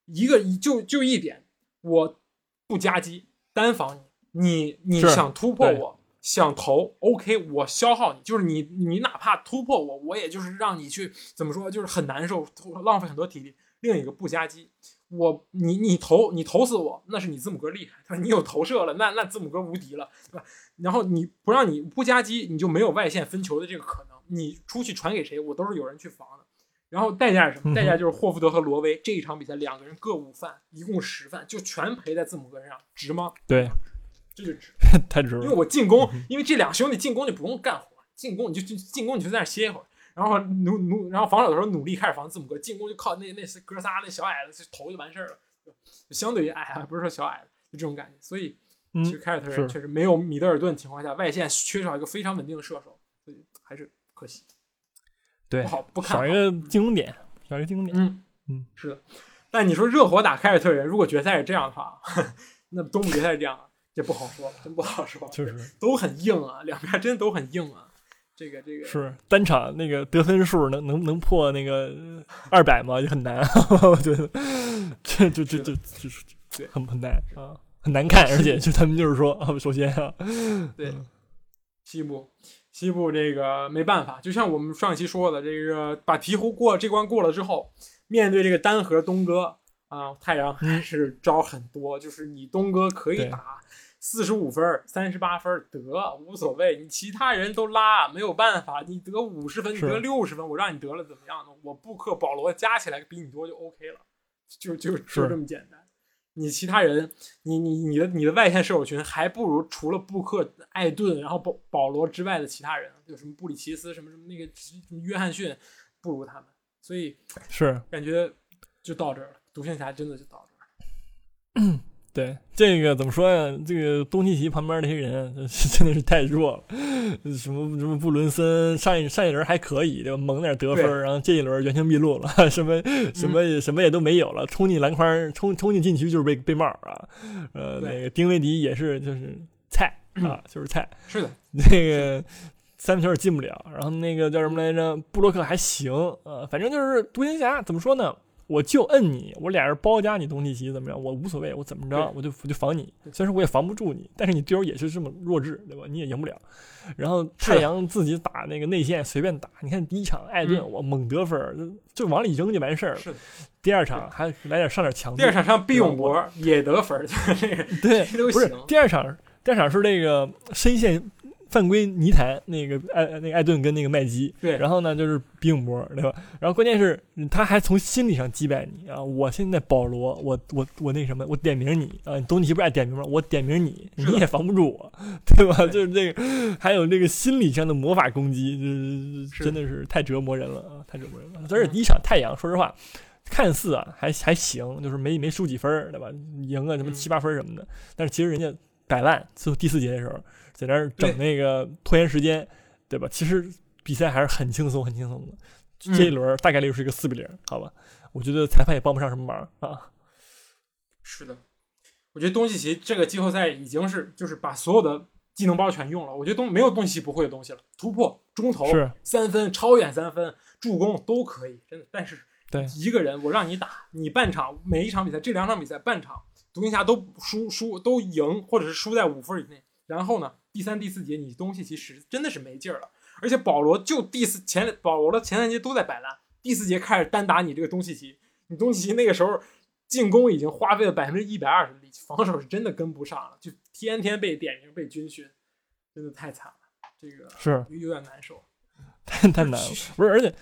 一个就就一点我。不夹击，单防你，你你想突破我，想投，OK，我消耗你，就是你，你哪怕突破我，我也就是让你去怎么说，就是很难受，浪费很多体力。另一个不夹击，我你你投你投死我，那是你字母哥厉害，他说？你有投射了，那那字母哥无敌了，对吧？然后你不让你不夹击，你就没有外线分球的这个可能，你出去传给谁，我都是有人去防的。然后代价是什么？代价就是霍福德和罗威这一场比赛两个人各五犯，一共十犯，就全赔在字母哥身上，值吗？对，这就值，太值了。因为我进攻，因为这两兄弟进攻就不用干活，进攻你就就进攻你就在那歇一会儿，然后努努，然后防守的时候努力开始防字母哥，进攻就靠那那些哥仨那小矮子投就完事儿了，相对于矮啊，不是说小矮子，就这种感觉。所以其实凯尔特人确实没有米德尔顿情况下，外线缺少一个非常稳定的射手，所以还是可惜。对，不好不看，少一个进攻点，少一个进攻点。嗯嗯，是的。但你说热火打凯尔特人，如果决赛是这样的话，那东部决赛是这样，这不好说，真不好说。就是都很硬啊，两边真的都很硬啊。这个这个是单场那个得分数能能能破那个二百吗？也很难，我觉得这就这这就是对很很难啊，很难看，而且就他们就是说啊，首先啊，对西部。西部这个没办法，就像我们上一期说的，这个把鹈鹕过这关过了之后，面对这个单核东哥啊，太阳还是招很多。就是你东哥可以打四十五分、三十八分得无所谓，你其他人都拉没有办法。你得五十分，你得六十分，我让你得了怎么样呢？我布克、保罗加起来比你多就 OK 了，就就就这么简单。你其他人，你你你的你的外线射手群还不如除了布克、艾顿，然后保保罗之外的其他人，有什么布里奇斯，什么什么那个什么约翰逊，不如他们，所以是感觉就到这儿了。独行侠真的就到这儿。对这个怎么说呀？这个东契奇旁边那些人 真的是太弱了。什么什么布伦森上一上一轮还可以，对吧？猛点得分，然后这一轮原形毕露了，什么什么什么也都没有了。冲进篮筐，冲冲进禁区就是被被帽啊。呃，那个丁威迪也是就是菜啊，就是菜。是的，那个三分球也进不了。然后那个叫什么来着？布洛克还行呃，反正就是独行侠怎么说呢？我就摁你，我俩人包夹你东契奇怎么样？我无所谓，我怎么着我就我就防你。虽然说我也防不住你，但是你队友也是这么弱智，对吧？你也赢不了。然后太阳自己打那个内线随便打，你看第一场艾顿我猛得分，就往里扔就完事儿了。第二场还来点上点强度。第二场上毕永博也得分，这个对，不是第二场，第二场是那个深陷。犯规泥潭，那个艾那个艾顿跟那个麦基，对，然后呢就是比永博，对吧？然后关键是他还从心理上击败你啊！我现在保罗，我我我那什么，我点名你啊！东契奇不爱点名吗？我点名你，你也防不住我，对吧？就是这个，还有这个心理上的魔法攻击，就是真的是太折磨人了啊！太折磨人了。而且第一场太阳，说实话，看似啊还还行，就是没没输几分，对吧？赢个什么七八分什么的，但是其实人家。摆烂，最后第四节的时候在那儿整那个拖延时间，对吧？其实比赛还是很轻松，很轻松的。这一轮大概率是一个四比零，好吧？我觉得裁判也帮不上什么忙啊。是的，我觉得东契奇这个季后赛已经是就是把所有的技能包全用了。我觉得东没有东契奇不会的东西了，突破、中投、三分、超远三分、助攻都可以，真的。但是对一个人，我让你打，你半场每一场比赛这两场比赛半场独行侠都输输都赢，或者是输在五分以内。然后呢，第三、第四节你东契奇实真的是没劲儿了。而且保罗就第四前保罗的前三节都在摆烂，第四节开始单打你这个东契奇，你东契奇那个时候进攻已经花费了百分之一百二十的力气，防守是真的跟不上了，就天天被点名被军训，真的太惨了，这个是有点难受，太太难了，不是，而且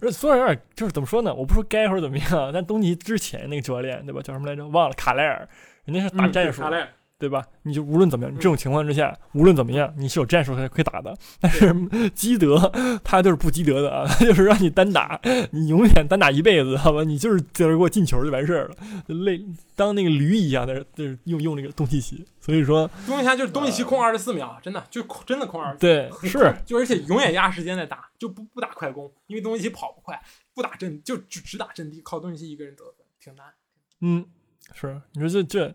而且虽然有点就是怎么说呢？我不说该或者怎么样，但东契奇之前那个教练对吧？叫什么来着？忘了，卡莱尔，人家是打战术。对吧？你就无论怎么样，这种情况之下，无论怎么样，你是有战术可以打的。但是 基德他就是不基德的啊，他 就是让你单打，你永远单打一辈子，好吧？你就是在这给我进球就完事儿了，累当那个驴一样的，就是用用那个东契奇。所以说，东契奇就是东契奇控二十四秒，真的就空真的控二十四。对，是，就而且永远压时间在打，就不不打快攻，因为东契奇跑不快，不打阵就就只打阵地，靠东契奇一个人得分，挺难。嗯，是，你说这这。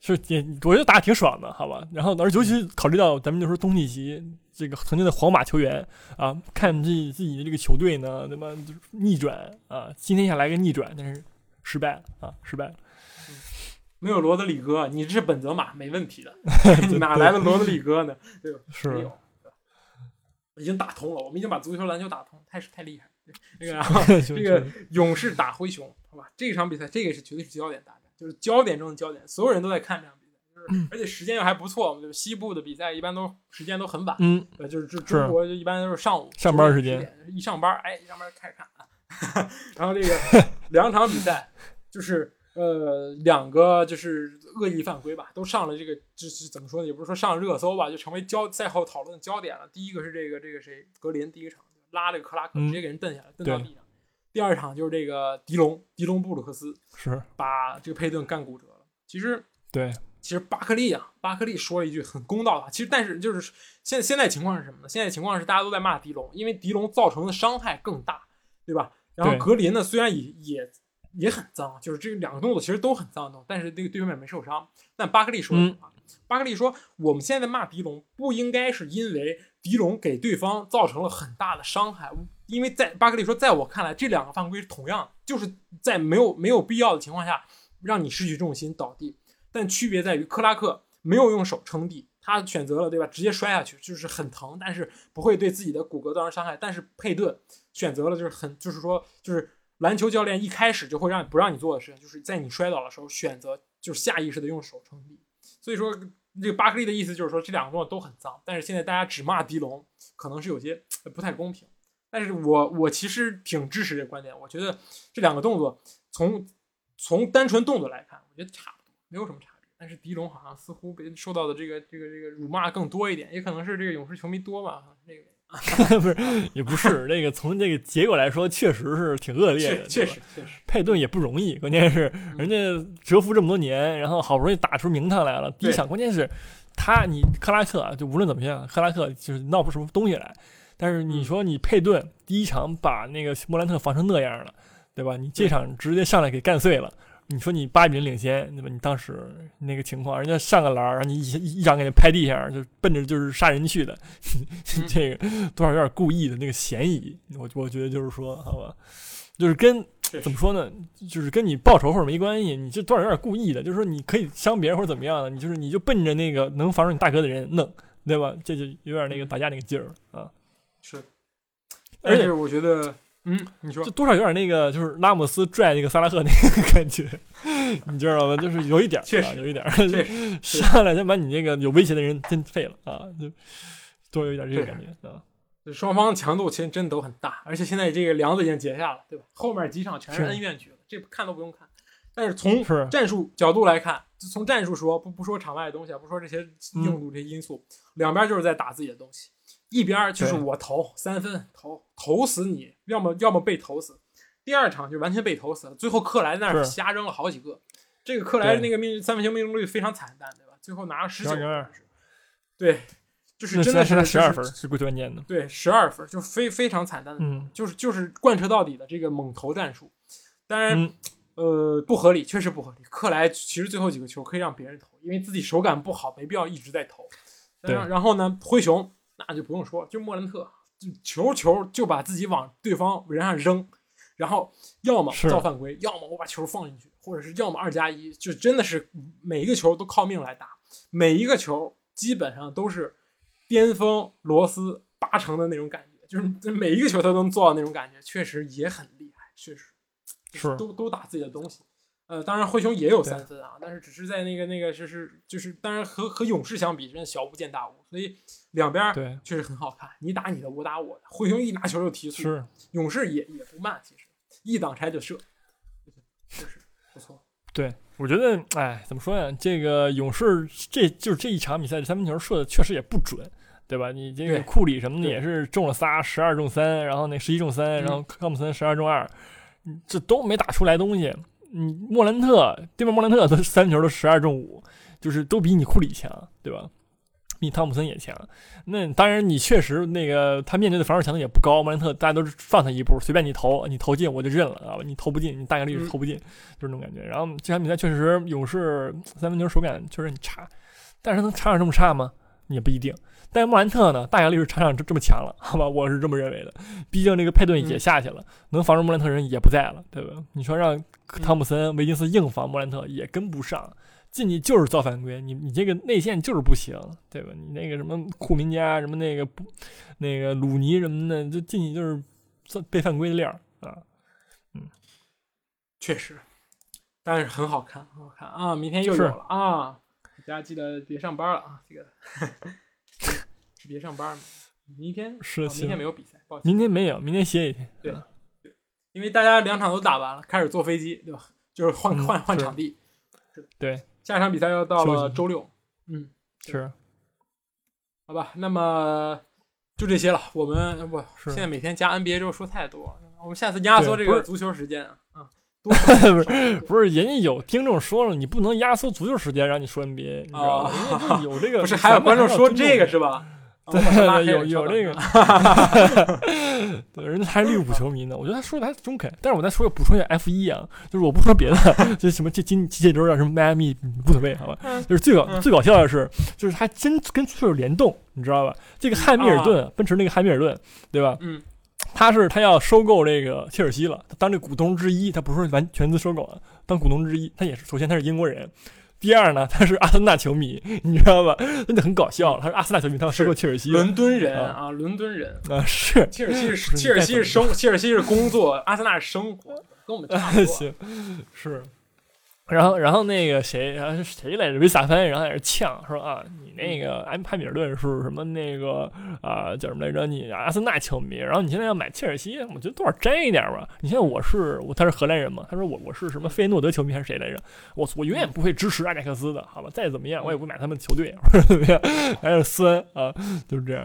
是也，我觉得打的挺爽的，好吧。然后，而尤其考虑到咱们就说东契奇这个曾经的皇马球员啊，看自己自己的这个球队呢，那么逆转啊，今天想来个逆转，但是失败了啊，失败了。没有罗德里戈，你这是本泽马，没问题的。哪来的罗德里戈呢？对吧？是。没有。已经打通了，我们已经把足球篮球打通，太是太厉害。那个这个勇士打灰熊，好吧，这场比赛这个是绝对是焦点大战。就是焦点中的焦点，所有人都在看这场比赛，就是而且时间又还不错。就是西部的比赛一般都时间都很晚，嗯，就是中中国就一般都是上午上班时间，一上班，哎，一上班开始看啊。然后这个 两场比赛就是呃两个就是恶意犯规吧，都上了这个就是怎么说呢？也不是说上热搜吧，就成为焦赛后讨论的焦点了。第一个是这个这个谁格林第一场拉这个克拉克直接给人蹬下来，蹬到地上。第二场就是这个迪龙，迪龙布鲁克斯是把这个佩顿干骨折了。其实对，其实巴克利啊，巴克利说了一句很公道的话。其实但是就是现现在情况是什么呢？现在情况是大家都在骂迪龙，因为迪龙造成的伤害更大，对吧？然后格林呢，虽然也也也很脏，就是这两个动作其实都很脏的，但是那个对面没受伤。但巴克利说什么？巴克利说，我们现在骂迪龙不应该是因为迪龙给对方造成了很大的伤害。因为在巴克利说，在我看来，这两个犯规同样就是在没有没有必要的情况下让你失去重心倒地，但区别在于克拉克没有用手撑地，他选择了对吧，直接摔下去，就是很疼，但是不会对自己的骨骼造成伤害。但是佩顿选择了就是很就是说就是篮球教练一开始就会让不让你做的事情，就是在你摔倒的时候选择就是下意识的用手撑地。所以说这个巴克利的意思就是说这两个动作都很脏，但是现在大家只骂迪龙，可能是有些不太公平。但是我我其实挺支持这个观点，我觉得这两个动作从从单纯动作来看，我觉得差不多，没有什么差别。但是狄龙好像似乎被受到的这个这个这个辱骂更多一点，也可能是这个勇士球迷多吧，这个 不是也不是那个从这个结果来说，确实是挺恶劣的，确实确实。佩顿也不容易，关键是人家蛰伏这么多年，然后好不容易打出名堂来了，第一场关键是他你克拉克就无论怎么样，克拉克就是闹出什么东西来。但是你说你佩顿第一场把那个莫兰特防成那样了，对吧？你这场直接上来给干碎了。你说你八比零领先，对吧？你当时那个情况，人家上个篮，让你一一掌给他拍地上，就奔着就是杀人去的，这个多少有点故意的那个嫌疑。我我觉得就是说，好吧，就是跟怎么说呢？就是跟你报仇或者没关系，你这多少有点故意的。就是说你可以伤别人或者怎么样的，你就是你就奔着那个能防住你大哥的人弄，对吧？这就有点那个打架那个劲儿啊。是，而且我觉得，嗯，你说，就多少有点那个，就是拉姆斯拽那个萨拉赫那个感觉，你知道吗？就是有一点，确实有一点，上来先把你那个有威胁的人真废了啊，就多有一点这个感觉啊。双方强度其实真的都很大，而且现在这个梁子已经结下了，对吧？后面几场全是恩怨局了，这看都不用看。但是从战术角度来看，从战术说，不不说场外的东西，不说这些硬度这些因素，两边就是在打自己的东西。一边就是我投三分投投死你，要么要么被投死。第二场就完全被投死了，最后克莱在那儿瞎扔了好几个。这个克莱那个命三分球命中率非常惨淡，对吧？最后拿了十九分，对，就是真的是十二分是最关键的，对，十二分就非非常惨淡的，嗯，就是就是贯彻到底的这个猛投战术，当然，呃，不合理，确实不合理。克莱其实最后几个球可以让别人投，因为自己手感不好，没必要一直在投。对，然后呢，灰熊那就不用说，就莫兰特，球球就把自己往对方人上扔。然后要么造犯规，要么我把球放进去，或者是要么二加一，就真的是每一个球都靠命来打，每一个球基本上都是巅峰罗斯八成的那种感觉，就是每一个球他都能做到那种感觉，确实也很厉害，确实是都都打自己的东西。呃，当然灰熊也有三分啊，但是只是在那个那个就是就是，当然和和勇士相比，真的小巫见大巫，所以两边对确实很好看，你打你的，我打我的。灰熊一拿球就提速，是勇士也也不慢，其实。一挡拆就射，确实不错。对，我觉得，哎，怎么说呀？这个勇士这就是这一场比赛，三分球射的确实也不准，对吧？你这个库里什么的也是中了仨，十二中三，然后那十一中三，然后汤普森十二中二，这都没打出来东西。你莫兰特对面莫兰特的三分球都十二中五，就是都比你库里强，对吧？比汤普森也强，那当然你确实那个他面对的防守强度也不高。莫兰特大家都是放他一步，随便你投，你投进我就认了啊！你投不进，你大概率是投不进，就是那种感觉。然后这场比赛确实勇士三分球手感确实很差，但是能场场这么差吗？也不一定。但莫兰特呢，大概率是场场这这么强了，好吧？我是这么认为的。毕竟这个佩顿也下去了，能防住莫兰特人也不在了，对吧？你说让汤普森、维金斯硬防莫兰特也跟不上。进去就是造犯规，你你这个内线就是不行，对吧？你那个什么库明加，什么那个不，那个鲁尼什么的，就进去就是被犯规的料啊。嗯，确实，但是很好看，很好看啊！明天又有了啊！大家记得别上班了啊！这个是别上班嘛？明天是明天没有比赛，抱歉。明天没有，明天歇一天。对，因为大家两场都打完了，开始坐飞机，对吧？就是换换换场地，对。下一场比赛要到了周六，嗯，是，好吧，那么就这些了。我们不现在每天加 NBA 之后说太多，我们下次压缩这个足球时间啊，啊，不是不是，人家有听众说了，你不能压缩足球时间让你说 NBA，你知道吗？有这个，不是还有观众说这个是吧？对，有有那个，对，人家还是利物浦球迷呢。我觉得他说的还中肯。但是我再说补充一下 F 一啊，就是我不说别的，就什么这今这周啊什么迈阿密无所谓，好吧？就是最搞最搞笑的是，就是他真跟足球有联动，你知道吧？这个汉密尔顿，奔驰那个汉密尔顿，对吧？嗯，他是他要收购这个切尔西了，他当这股东之一，他不是完全资收购啊，当股东之一，他也是首先他是英国人。第二呢，他是阿森纳球迷，你知道吧？真的很搞笑。他是阿森纳球迷，他要收购切尔西。伦敦人啊，伦敦人啊，是切尔西是切尔西是生，切尔西是工作，阿森纳是生活，跟我们差不多。行，是。然后，然后那个谁，然后谁来着？维萨潘，然后在那呛说啊，你那个安帕米尔顿是什么那个啊叫什么来着？你阿森纳球迷，然后你现在要买切尔西，我觉得多少沾一点吧。你现在我是我，他是荷兰人嘛？他说我我是什么费耶诺德球迷还是谁来着？我我永远不会支持阿贾克斯的，好吧？再怎么样，我也不买他们球队，或者怎么样，还是酸啊，就是这样。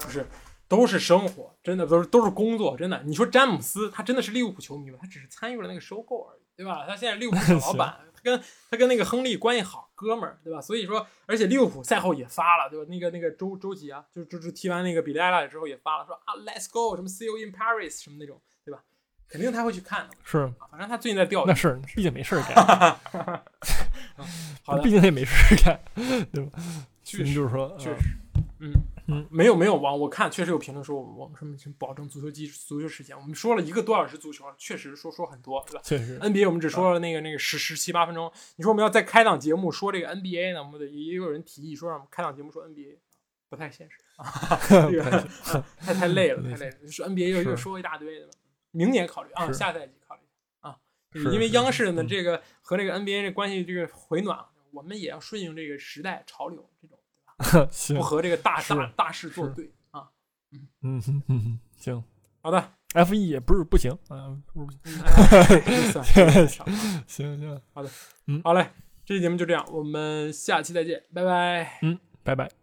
不是，都是生活，真的都是都是工作，真的。你说詹姆斯，他真的是利物浦球迷吗？他只是参与了那个收购而已。对吧？他现在利物浦 老板，他跟他跟那个亨利关系好，哥们儿，对吧？所以说，而且利物浦赛后也发了，对吧？那个那个周周琦啊，就就是踢完那个比利埃拉之后也发了，说啊，Let's go，什么 See you in Paris，什么那种，对吧？肯定他会去看的。是，反正他最近在钓鱼。那是，毕竟没事干。好的，毕竟他也没事干，对吧？确实，就是说，确实，嗯。嗯，没有没有网，我看确实有评论说我们什么保证足球机足球时间，我们说了一个多小时足球，确实说说很多，对吧？确实，NBA 我们只说了那个那个十十七八分钟，你说我们要再开档节目说这个 NBA 呢？我们得也有人提议说让我们开档节目说 NBA，不太现实啊，太 太累了，太累了。说 NBA 又又说一大堆的，明年考虑啊，下赛季考虑啊，因为央视呢这个和这个 NBA 这关系这个回暖，我们也要顺应这个时代潮流这种。不和这个大大。大势作对啊！嗯。嗯嗯，行，好的，F 一也不是不行啊，行行，好的，嗯，好嘞，这期节目就这样，我们下期再见，拜拜，嗯，拜拜。